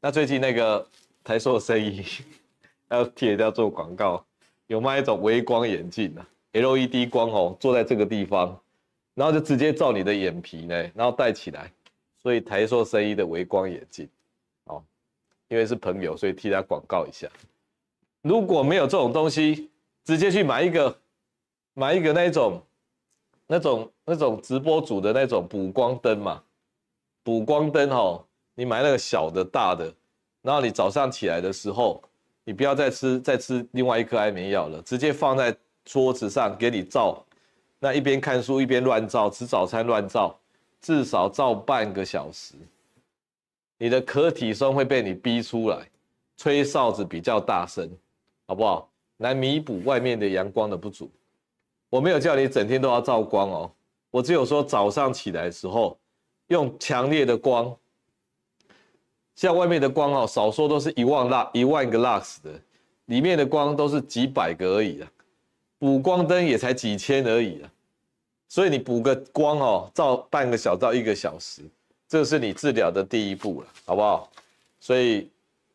那最近那个台塑生意 要贴掉做广告，有卖一种微光眼镜啊，LED 光哦，坐在这个地方，然后就直接照你的眼皮呢，然后戴起来，所以台塑生意的微光眼镜，哦，因为是朋友，所以替他广告一下。如果没有这种东西，直接去买一个，买一个那种，那种那种直播主的那种补光灯嘛，补光灯哦，你买那个小的、大的，然后你早上起来的时候，你不要再吃再吃另外一颗安眠药了，直接放在桌子上给你照，那一边看书一边乱照，吃早餐乱照，至少照半个小时，你的可体酸会被你逼出来，吹哨子比较大声。好不好？来弥补外面的阳光的不足。我没有叫你整天都要照光哦，我只有说早上起来的时候用强烈的光，像外面的光哦，少说都是一万拉一万个 lux 的，里面的光都是几百个而已啊，补光灯也才几千而已啊，所以你补个光哦，照半个小时到一个小时，这是你治疗的第一步了，好不好？所以，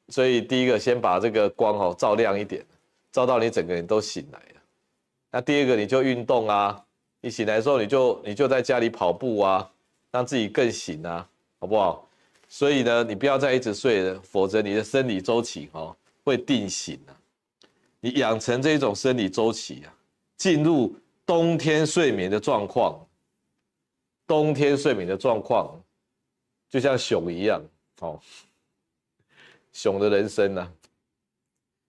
所以第一个先把这个光哦照亮一点，照到你整个人都醒来了。那第二个你就运动啊，你醒来的时候你就你就在家里跑步啊，让自己更醒啊，好不好？所以呢，你不要再一直睡了，否则你的生理周期哦会定型啊。你养成这种生理周期啊，进入冬天睡眠的状况，冬天睡眠的状况，就像熊一样哦，熊的人生啊。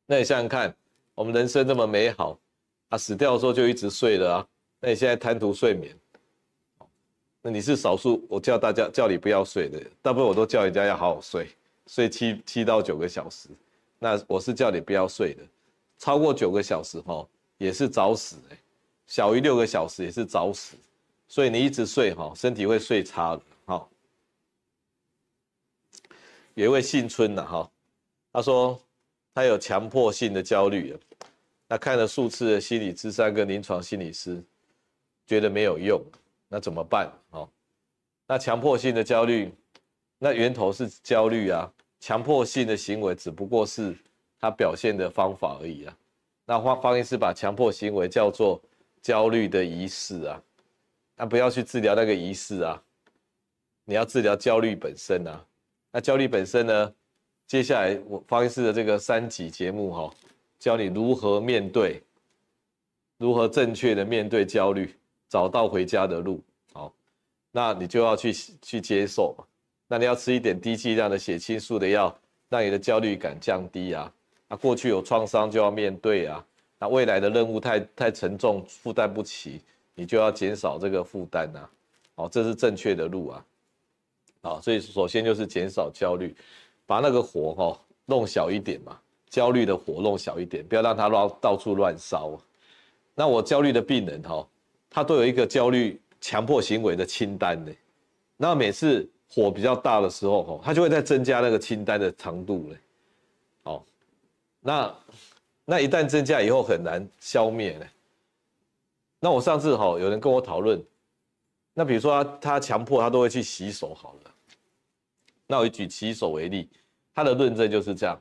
那你想想看，我们人生这么美好，啊，死掉的时候就一直睡了啊。那你现在贪图睡眠。那你是少数，我叫大家叫你不要睡的，大部分我都叫人家要好好睡，睡七七到九个小时。那我是叫你不要睡的，超过九个小时哈也是找死哎，小于六个小时也是找死，所以你一直睡哈，身体会睡差的哈。有一位姓春的哈，他说他有强迫性的焦虑，那看了数次的心理咨商跟临床心理师，觉得没有用。那怎么办？哦，那强迫性的焦虑，那源头是焦虑啊。强迫性的行为只不过是他表现的方法而已啊。那方方医师把强迫行为叫做焦虑的仪式啊。那不要去治疗那个仪式啊，你要治疗焦虑本身啊。那焦虑本身呢？接下来我方医师的这个三集节目哈，教你如何面对，如何正确的面对焦虑。找到回家的路，好，那你就要去去接受嘛，那你要吃一点低剂量的血清素的药，让你的焦虑感降低啊。那过去有创伤就要面对啊，那未来的任务太太沉重，负担不起，你就要减少这个负担呐。好，这是正确的路啊。好，所以首先就是减少焦虑，把那个火哈弄小一点嘛，焦虑的火弄小一点，不要让它乱到处乱烧。那我焦虑的病人哈。他都有一个焦虑强迫行为的清单呢，那每次火比较大的时候，吼，他就会再增加那个清单的长度呢，哦，那那一旦增加以后很难消灭呢。那我上次吼有人跟我讨论，那比如说他他强迫他都会去洗手好了，那我举洗手为例，他的论证就是这样，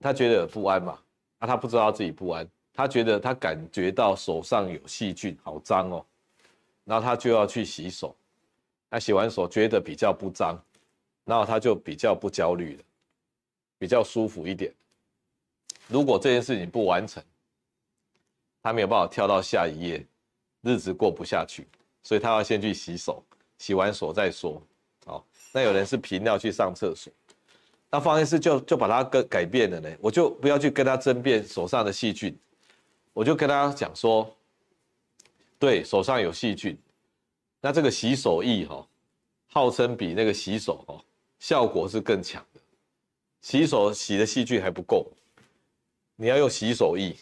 他觉得不安嘛，啊他不知道自己不安。他觉得他感觉到手上有细菌，好脏哦，然后他就要去洗手。他洗完手觉得比较不脏，然后他就比较不焦虑了，比较舒服一点。如果这件事情不完成，他没有办法跳到下一页，日子过不下去，所以他要先去洗手，洗完手再说。哦，那有人是频尿去上厕所，那方医师就就把他改改变了呢，我就不要去跟他争辩手上的细菌。我就跟他讲说，对手上有细菌，那这个洗手液哈，号称比那个洗手哦效果是更强的，洗手洗的细菌还不够，你要用洗手液，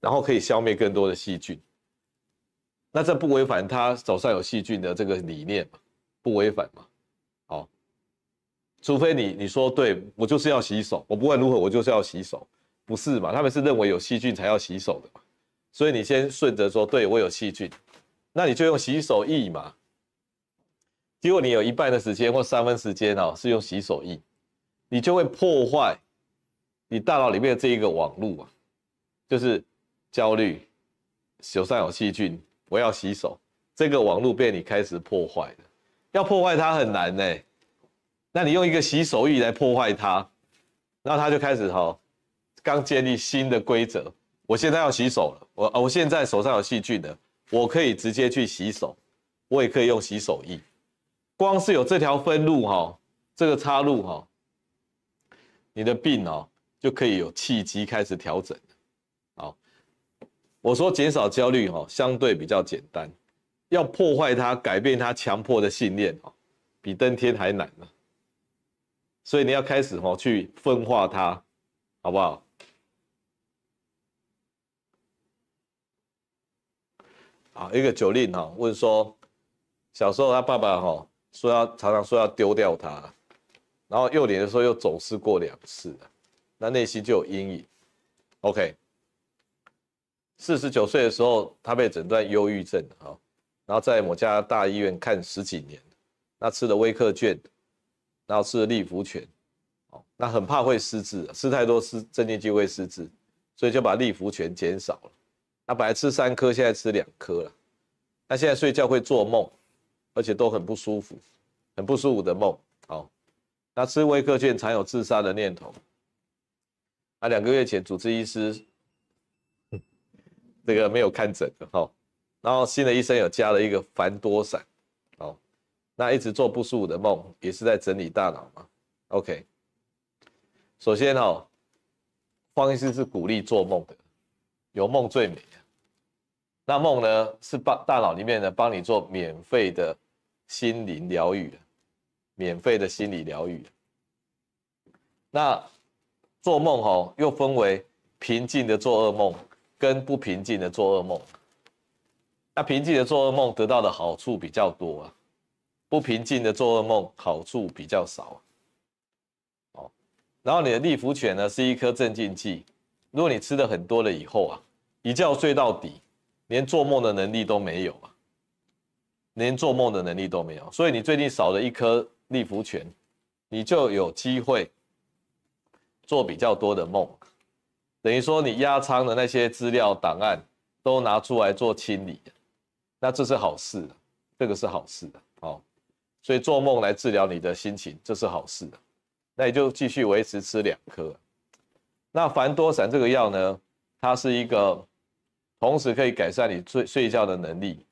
然后可以消灭更多的细菌，那这不违反他手上有细菌的这个理念嘛？不违反嘛？好，除非你你说对我就是要洗手，我不管如何我就是要洗手。不是嘛？他们是认为有细菌才要洗手的，所以你先顺着说，对，我有细菌，那你就用洗手液嘛。结果你有一半的时间或三分时间哦是用洗手液，你就会破坏你大脑里面的这一个网路啊，就是焦虑，手上有细菌，我要洗手，这个网路被你开始破坏了。要破坏它很难呢，那你用一个洗手液来破坏它，然后它就开始哈。刚建立新的规则，我现在要洗手了。我我现在手上有细菌的，我可以直接去洗手，我也可以用洗手液。光是有这条分路哈，这个岔路哈，你的病哦就可以有契机开始调整。好，我说减少焦虑哈，相对比较简单，要破坏它、改变它强迫的信念哦，比登天还难呢。所以你要开始哈去分化它，好不好？啊，一个九令哈问说，小时候他爸爸哈说要常常说要丢掉他，然后幼年的时候又走失过两次，那内心就有阴影。OK，四十九岁的时候他被诊断忧郁症哈，然后在某家大医院看十几年，那吃了威克券，然后吃了利福泉，哦，那很怕会失智，吃太多失镇定剂会失智，所以就把利福泉减少了。他本来吃三颗，现在吃两颗了。他现在睡觉会做梦，而且都很不舒服，很不舒服的梦。好，那吃威克券常有自杀的念头。那两个月前主治医师这个没有看诊的哈，然后新的医生有加了一个凡多闪，好，那一直做不舒服的梦，也是在整理大脑嘛。OK，首先哦，方医师是鼓励做梦的，有梦最美。那梦呢，是帮大脑里面呢帮你做免费的心灵疗愈，免费的心理疗愈。那做梦吼又分为平静的做噩梦跟不平静的做噩梦。那平静的做噩梦得到的好处比较多啊，不平静的做噩梦好处比较少。哦，然后你的利福犬呢是一颗镇静剂，如果你吃的很多了以后啊，一觉睡到底。连做梦的能力都没有啊，连做梦的能力都没有，所以你最近少了一颗利福泉，你就有机会做比较多的梦，等于说你压舱的那些资料档案都拿出来做清理，那这是好事，这个是好事的哦，所以做梦来治疗你的心情，这是好事的，那你就继续维持吃两颗。那凡多闪这个药呢，它是一个。同时可以改善你睡睡觉的能力，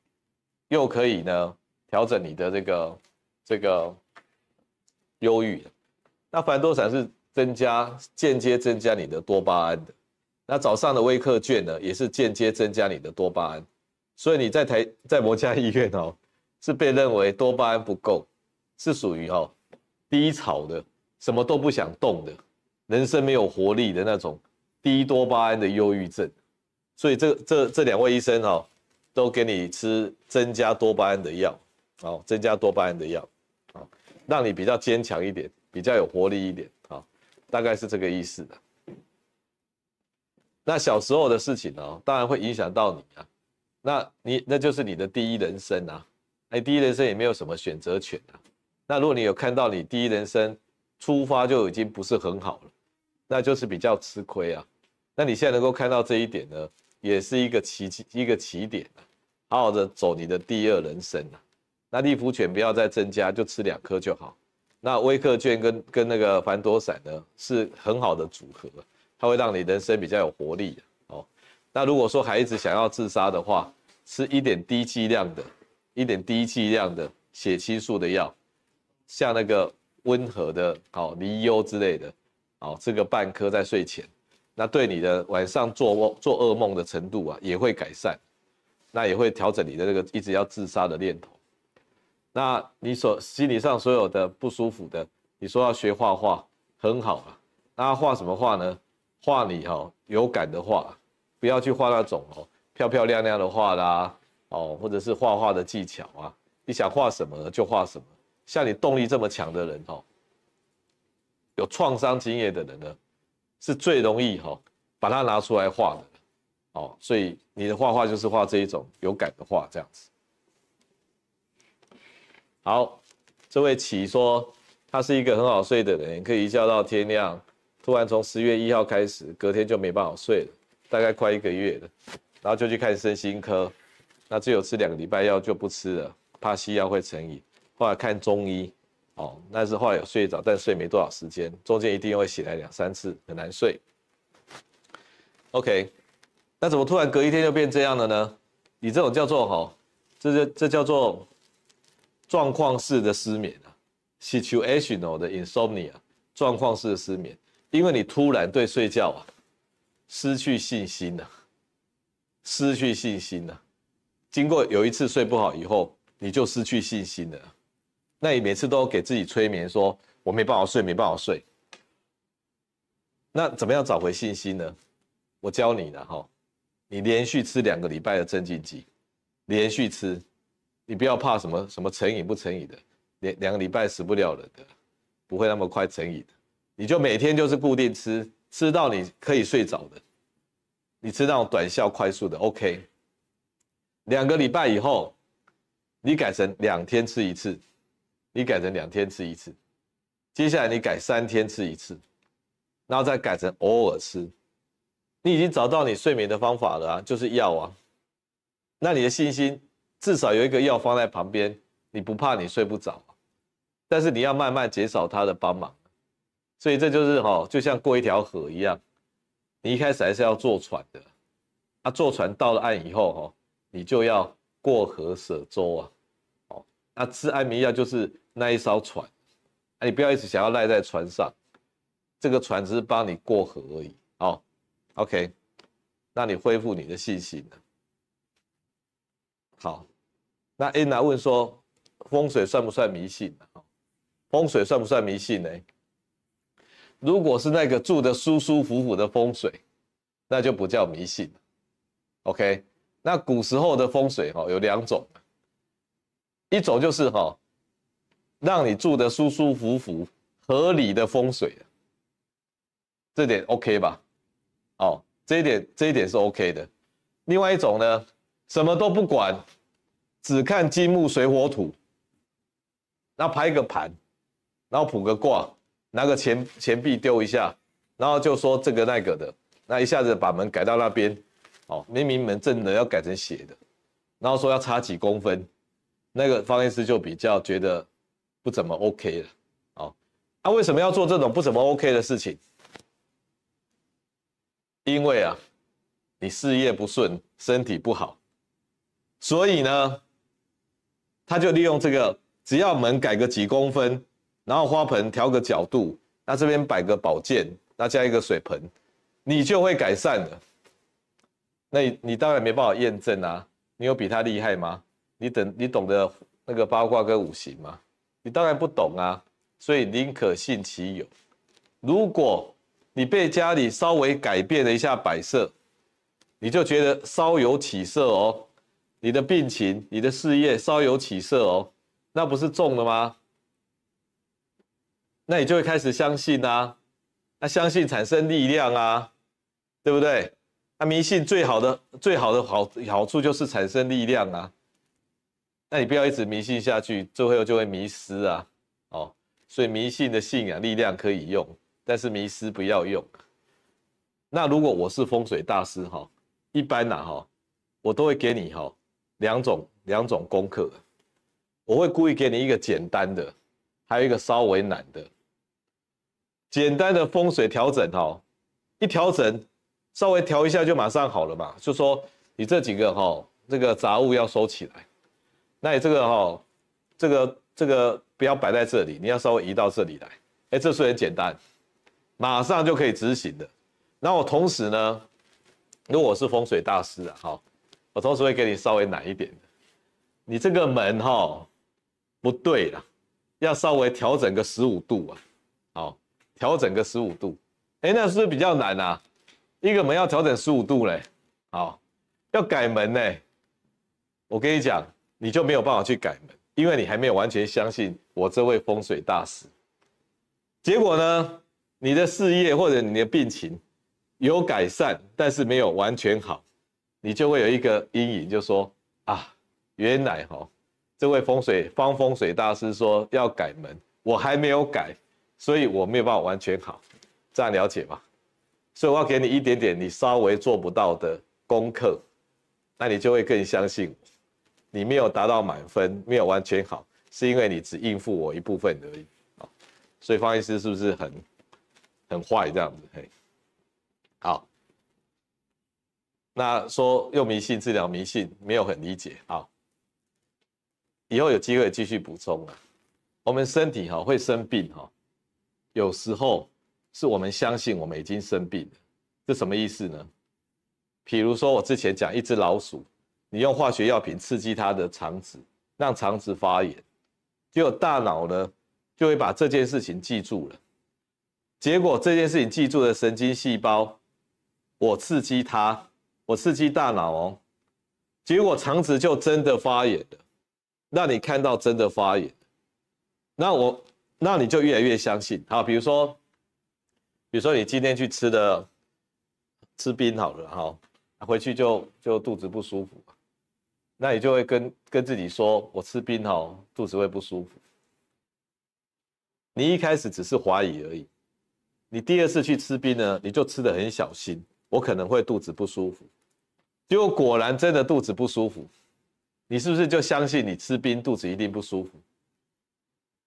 又可以呢调整你的这个这个忧郁。那凡多散是增加间接增加你的多巴胺的。那早上的威克卷呢，也是间接增加你的多巴胺。所以你在台在某家医院哦，是被认为多巴胺不够，是属于哦低潮的，什么都不想动的，人生没有活力的那种低多巴胺的忧郁症。所以这这这两位医生哈，都给你吃增加多巴胺的药，哦，增加多巴胺的药，啊，让你比较坚强一点，比较有活力一点，啊，大概是这个意思的。那小时候的事情呢，当然会影响到你啊，那你那就是你的第一人生啊，哎，第一人生也没有什么选择权啊。那如果你有看到你第一人生出发就已经不是很好了，那就是比较吃亏啊。那你现在能够看到这一点呢？也是一个起一个起点，好好的走你的第二人生。那利福犬不要再增加，就吃两颗就好。那威克券跟跟那个凡多散呢，是很好的组合，它会让你人生比较有活力哦。那如果说孩子想要自杀的话，吃一点低剂量的、一点低剂量的血清素的药，像那个温和的哦，利优之类的，哦，这个半颗在睡前。那对你的晚上做梦做噩梦的程度啊，也会改善，那也会调整你的这个一直要自杀的念头。那你所心理上所有的不舒服的，你说要学画画很好啊，那画什么画呢？画你哦有感的画，不要去画那种哦漂漂亮亮的画啦，哦或者是画画的技巧啊，你想画什么就画什么。像你动力这么强的人哦，有创伤经验的人呢，是最容易哈把它拿出来画的，哦，所以你的画画就是画这一种有感的画这样子。好，这位启说他是一个很好睡的人，可以一觉到天亮，突然从十月一号开始，隔天就没办法睡了，大概快一个月了，然后就去看身心科，那只有吃两个礼拜药就不吃了，怕西药会成瘾，后来看中医。哦，那是后来有睡着，但睡没多少时间，中间一定会醒来两三次，很难睡。OK，那怎么突然隔一天就变这样了呢？你这种叫做哈，这这这叫做状况式的失眠啊，situational 的 insomnia，状况式的失眠，因为你突然对睡觉啊失去信心了，失去信心了，经过有一次睡不好以后，你就失去信心了。那你每次都给自己催眠，说我没办法睡，没办法睡。那怎么样找回信心呢？我教你了哈，你连续吃两个礼拜的镇静剂，连续吃，你不要怕什么什么成瘾不成瘾的，两两个礼拜死不了人的，不会那么快成瘾的。你就每天就是固定吃，吃到你可以睡着的，你吃那种短效快速的，OK。两个礼拜以后，你改成两天吃一次。你改成两天吃一次，接下来你改三天吃一次，然后再改成偶尔吃。你已经找到你睡眠的方法了啊，就是药啊。那你的信心至少有一个药放在旁边，你不怕你睡不着。但是你要慢慢减少它的帮忙。所以这就是哈，就像过一条河一样，你一开始还是要坐船的。啊，坐船到了岸以后哈，你就要过河舍舟啊。哦，那吃安眠药就是那一艘船，你不要一直想要赖在船上，这个船只是帮你过河而已。好，OK，那你恢复你的信心了。好，那 Anna 问说，风水算不算迷信？风水算不算迷信呢？如果是那个住的舒舒服服的风水，那就不叫迷信。OK，那古时候的风水哈有两种，一种就是哈让你住得舒舒服服、合理的风水，这点 OK 吧？哦，这一点这一点是 OK 的。另外一种呢，什么都不管，只看金木水火土，那排个盘，然后卜个卦，拿个钱钱币丢一下，然后就说这个那个的，那一下子把门改到那边，哦，明明门正的要改成斜的，然后说要差几公分，那个方医师就比较觉得不怎么 OK 了，哦，那为什么要做这种不怎么 OK 的事情？因为啊，你事业不顺，身体不好。所以呢，他就利用这个，只要门改个几公分，然后花盆调个角度，那这边摆个宝剑，那加一个水盆，你就会改善了。那你你当然没办法验证啊，你有比他厉害吗？你等你懂得那个八卦跟五行吗？你当然不懂啊。所以宁可信其有。如果你被家里稍微改变了一下摆设，你就觉得稍有起色哦。你的病情、你的事业稍有起色哦，那不是中了吗？那你就会开始相信啊，那相信产生力量啊，对不对？那迷信最好的、最好的好好处就是产生力量啊。那你不要一直迷信下去，最后就会迷失啊。哦，所以迷信的信仰力量可以用，但是迷失不要用。那如果我是风水大师哈，一般呐哈，我都会给你哈。两种两种功课，我会故意给你一个简单的，还有一个稍微难的。简单的风水调整哈，一调整稍微调一下就马上好了嘛。就说你这几个哈，这个杂物要收起来，那你这个哈，这个这个不要摆在这里，你要稍微移到这里来。哎，这是很简单，马上就可以执行的。那我同时呢，如果我是风水大师啊，哈。我同时会给你稍微难一点的，你这个门哈不对了，要稍微调整个十五度啊，好，调整个十五度，哎，那是不是比较难啊？一个门要调整十五度嘞，好，要改门呢，我跟你讲，你就没有办法去改门，因为你还没有完全相信我这位风水大师。结果呢，你的事业或者你的病情有改善，但是没有完全好。你就会有一个阴影，就说啊，原来哈、哦，这位风水方风水大师说要改门，我还没有改，所以我没有办法完全好，这样了解吗？所以我要给你一点点你稍微做不到的功课，那你就会更相信，你没有达到满分，没有完全好，是因为你只应付我一部分而已啊。所以方医师是不是很很坏这样子？嘿，好。那说用迷信治疗迷信，没有很理解啊。以后有机会继续补充啊。我们身体哈会生病哈，有时候是我们相信我们已经生病了，这什么意思呢？比如说我之前讲一只老鼠，你用化学药品刺激它的肠子，让肠子发炎，结果大脑呢就会把这件事情记住了。结果这件事情记住的神经细胞，我刺激它。我刺激大脑哦，结果肠子就真的发炎了。让你看到真的发炎，那我那你就越来越相信。好，比如说，比如说你今天去吃的吃冰好了哈，回去就就肚子不舒服，那你就会跟跟自己说，我吃冰哈，肚子会不舒服。你一开始只是怀疑而已，你第二次去吃冰呢，你就吃的很小心，我可能会肚子不舒服，结果果然真的肚子不舒服，你是不是就相信你吃冰肚子一定不舒服？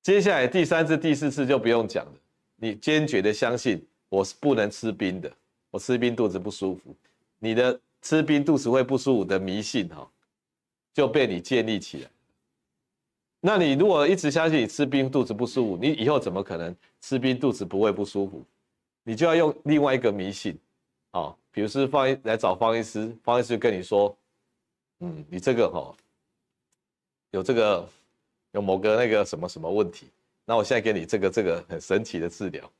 接下来第三次、第四次就不用讲了，你坚决的相信我是不能吃冰的，我吃冰肚子不舒服，你的吃冰肚子会不舒服的迷信哈，就被你建立起来。那你如果一直相信你吃冰肚子不舒服，你以后怎么可能吃冰肚子不会不舒服？你就要用另外一个迷信，啊，比如说方医来找方医师，方医师跟你说，嗯，你这个哈有这个有某个那个什么什么问题，那我现在给你这个这个很神奇的治疗，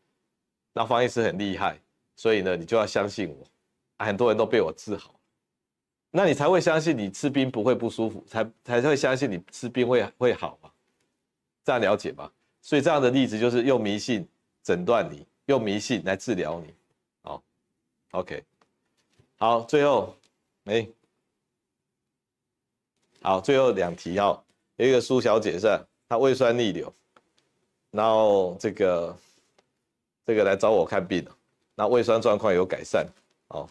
那方医师很厉害，所以呢你就要相信我，很多人都被我治好。那你才会相信你吃冰不会不舒服，才才会相信你吃冰会会好嘛？这样了解吧？所以这样的例子就是用迷信诊断你，用迷信来治疗你。好，OK，好，最后，哎，好，最后两题哈，有一个苏小姐是，她胃酸逆流，然后这个这个来找我看病，那胃酸状况有改善，哦，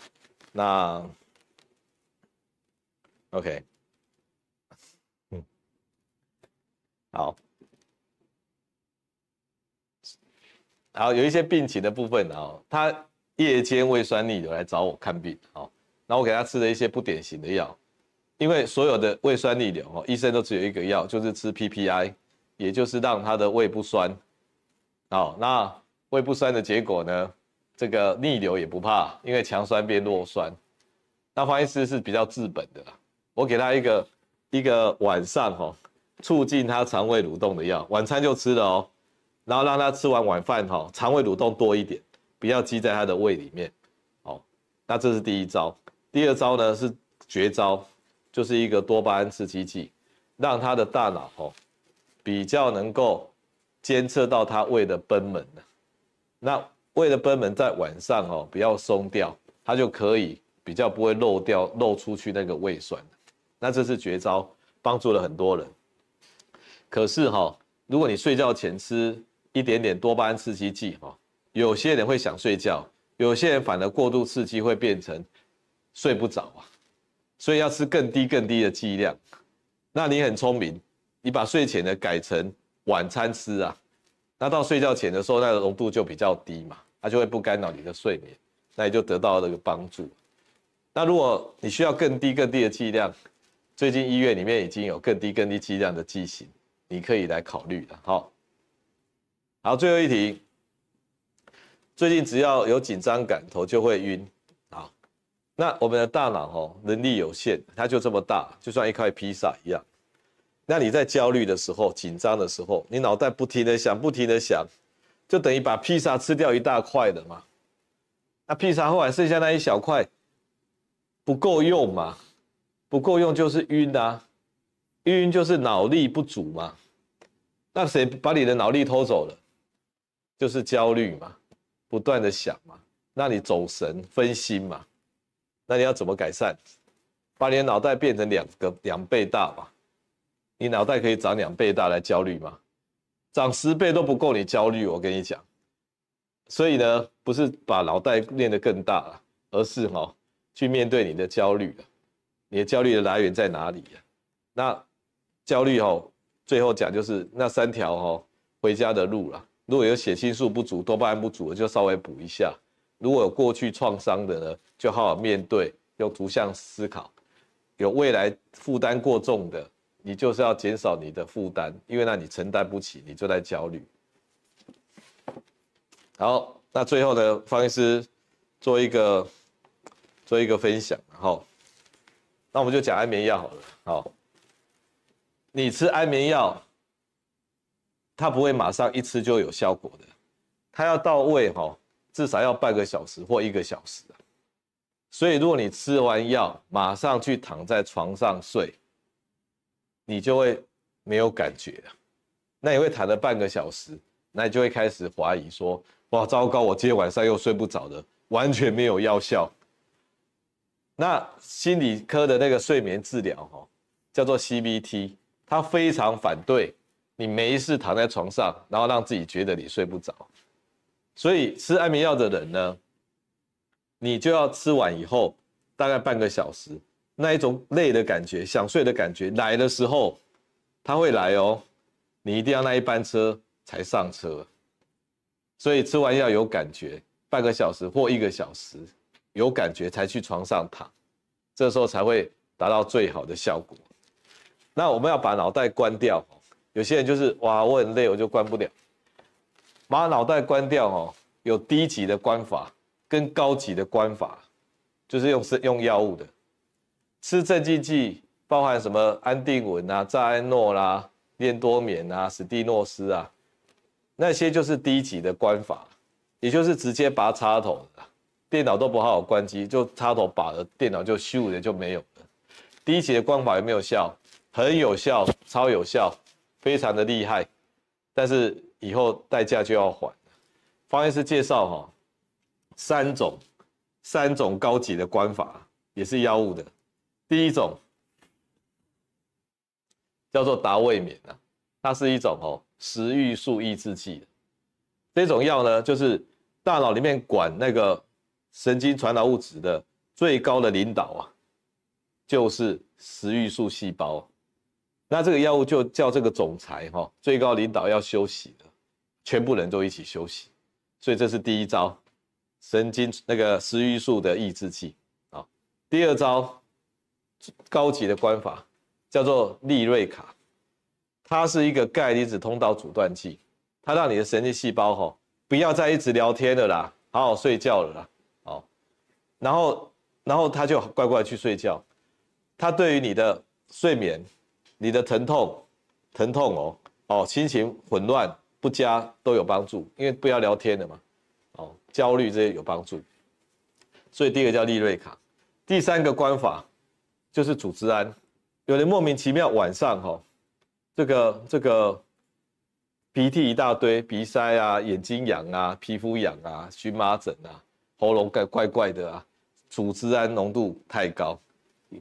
那。OK，嗯，好，好，有一些病情的部分哦，他夜间胃酸逆流来找我看病，好，那我给他吃了一些不典型的药，因为所有的胃酸逆流哦，医生都只有一个药，就是吃 PPI，也就是让他的胃不酸，好，那胃不酸的结果呢，这个逆流也不怕，因为强酸变弱酸，那方医师是比较治本的啦。我给他一个一个晚上哈，促进他肠胃蠕动的药，晚餐就吃了哦，然后让他吃完晚饭哈，肠胃蠕动多一点，不要积在他的胃里面。好，那这是第一招。第二招呢是绝招，就是一个多巴胺刺激剂，让他的大脑哈比较能够监测到他胃的贲门。那胃的贲门在晚上哦不要松掉，他就可以比较不会漏掉漏出去那个胃酸。那这是绝招，帮助了很多人。可是哈，如果你睡觉前吃一点点多巴胺刺激剂哈，有些人会想睡觉，有些人反而过度刺激会变成睡不着啊。所以要吃更低更低的剂量。那你很聪明，你把睡前的改成晚餐吃啊。那到睡觉前的时候，那个浓度就比较低嘛，它就会不干扰你的睡眠，那你就得到了这个帮助。那如果你需要更低更低的剂量，最近医院里面已经有更低更低剂量的剂型，你可以来考虑了。好，好，最后一题。最近只要有紧张感，头就会晕。好，那我们的大脑哦，能力有限，它就这么大，就像一块披萨一样。那你在焦虑的时候、紧张的时候，你脑袋不停的想、不停的想，就等于把披萨吃掉一大块的嘛。那披萨后来剩下那一小块，不够用嘛？不够用就是晕啊，晕就是脑力不足嘛。那谁把你的脑力偷走了？就是焦虑嘛，不断的想嘛，让你走神分心嘛。那你要怎么改善？把你的脑袋变成两个两倍大嘛。你脑袋可以长两倍大来焦虑吗？长十倍都不够你焦虑，我跟你讲。所以呢，不是把脑袋练得更大了，而是哈去面对你的焦虑了。你的焦虑的来源在哪里呀？那焦虑哦，最后讲就是那三条哦回家的路了。如果有血清素不足、多巴胺不足的，就稍微补一下；如果有过去创伤的呢，就好好面对，用图像思考；有未来负担过重的，你就是要减少你的负担，因为那你承担不起，你就在焦虑。好，那最后呢，方医师做一个做一个分享，然后。那我们就讲安眠药好了。好，你吃安眠药，它不会马上一吃就有效果的，它要到位哈，至少要半个小时或一个小时。所以如果你吃完药马上去躺在床上睡，你就会没有感觉。那你会躺了半个小时，那你就会开始怀疑说：哇，糟糕，我今天晚上又睡不着了，完全没有药效。那心理科的那个睡眠治疗，哈，叫做 CBT，他非常反对你没事躺在床上，然后让自己觉得你睡不着。所以吃安眠药的人呢，你就要吃完以后大概半个小时，那一种累的感觉、想睡的感觉来的时候，他会来哦。你一定要那一班车才上车。所以吃完药有感觉，半个小时或一个小时有感觉才去床上躺，这时候才会达到最好的效果。那我们要把脑袋关掉。有些人就是哇，我很累，我就关不了。把脑袋关掉哦，有低级的关法跟高级的关法，就是用是用药物的，吃镇静剂，包含什么安定稳啊、赞安诺啦、练多眠啊、史蒂诺斯啊，那些就是低级的关法，也就是直接拔插头的，电脑都不好好关机，就插头拔了，电脑就咻的就没有了。低级的关法有没有效？很有效，超有效，非常的厉害，但是。以后代价就要还。方医师介绍哈，三种三种高级的关法，也是药物的。第一种叫做达卫冕啊，它是一种哦食欲素抑制剂。这种药呢，就是大脑里面管那个神经传导物质的最高的领导啊，就是食欲素细胞。那这个药物就叫这个总裁哈，最高领导要休息了。全部人都一起休息，所以这是第一招，神经那个食欲素的抑制剂啊。第二招，高级的关法叫做利瑞卡，它是一个钙离子通道阻断剂，它让你的神经细胞哈不要再一直聊天了啦，好好睡觉了啦，然后然后他就乖乖去睡觉，他对于你的睡眠、你的疼痛、疼痛哦哦心情混乱。不佳都有帮助，因为不要聊天的嘛，哦，焦虑这些有帮助，所以第一个叫利瑞卡，第三个关法就是组织胺，有人莫名其妙晚上哈，这个这个鼻涕一大堆，鼻塞啊，眼睛痒啊，皮肤痒啊，荨麻疹啊，喉咙怪怪怪的啊，组织胺浓度太高，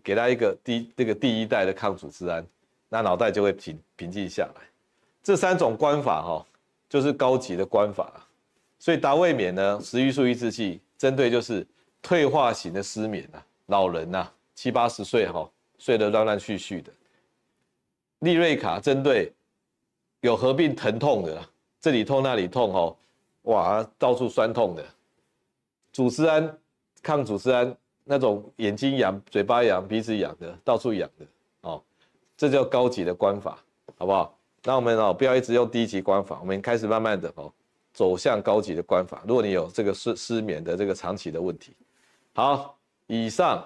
给他一个第这个第一代的抗组织胺，那脑袋就会平平静下来，这三种关法哈。就是高级的关法，所以达卫冕呢，食欲素抑制剂，针对就是退化型的失眠啊，老人呐，七八十岁哈，睡得乱乱续续的。利瑞卡针对有合并疼痛的，这里痛那里痛哦，哇，到处酸痛的。组织胺抗组织胺那种眼睛痒、嘴巴痒、鼻子痒的，到处痒的哦，这叫高级的关法，好不好？那我们哦，不要一直用低级关法，我们开始慢慢的哦，走向高级的关法。如果你有这个失失眠的这个长期的问题，好，以上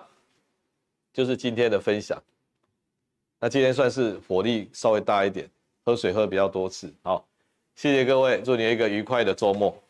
就是今天的分享。那今天算是火力稍微大一点，喝水喝比较多次。好，谢谢各位，祝你一个愉快的周末。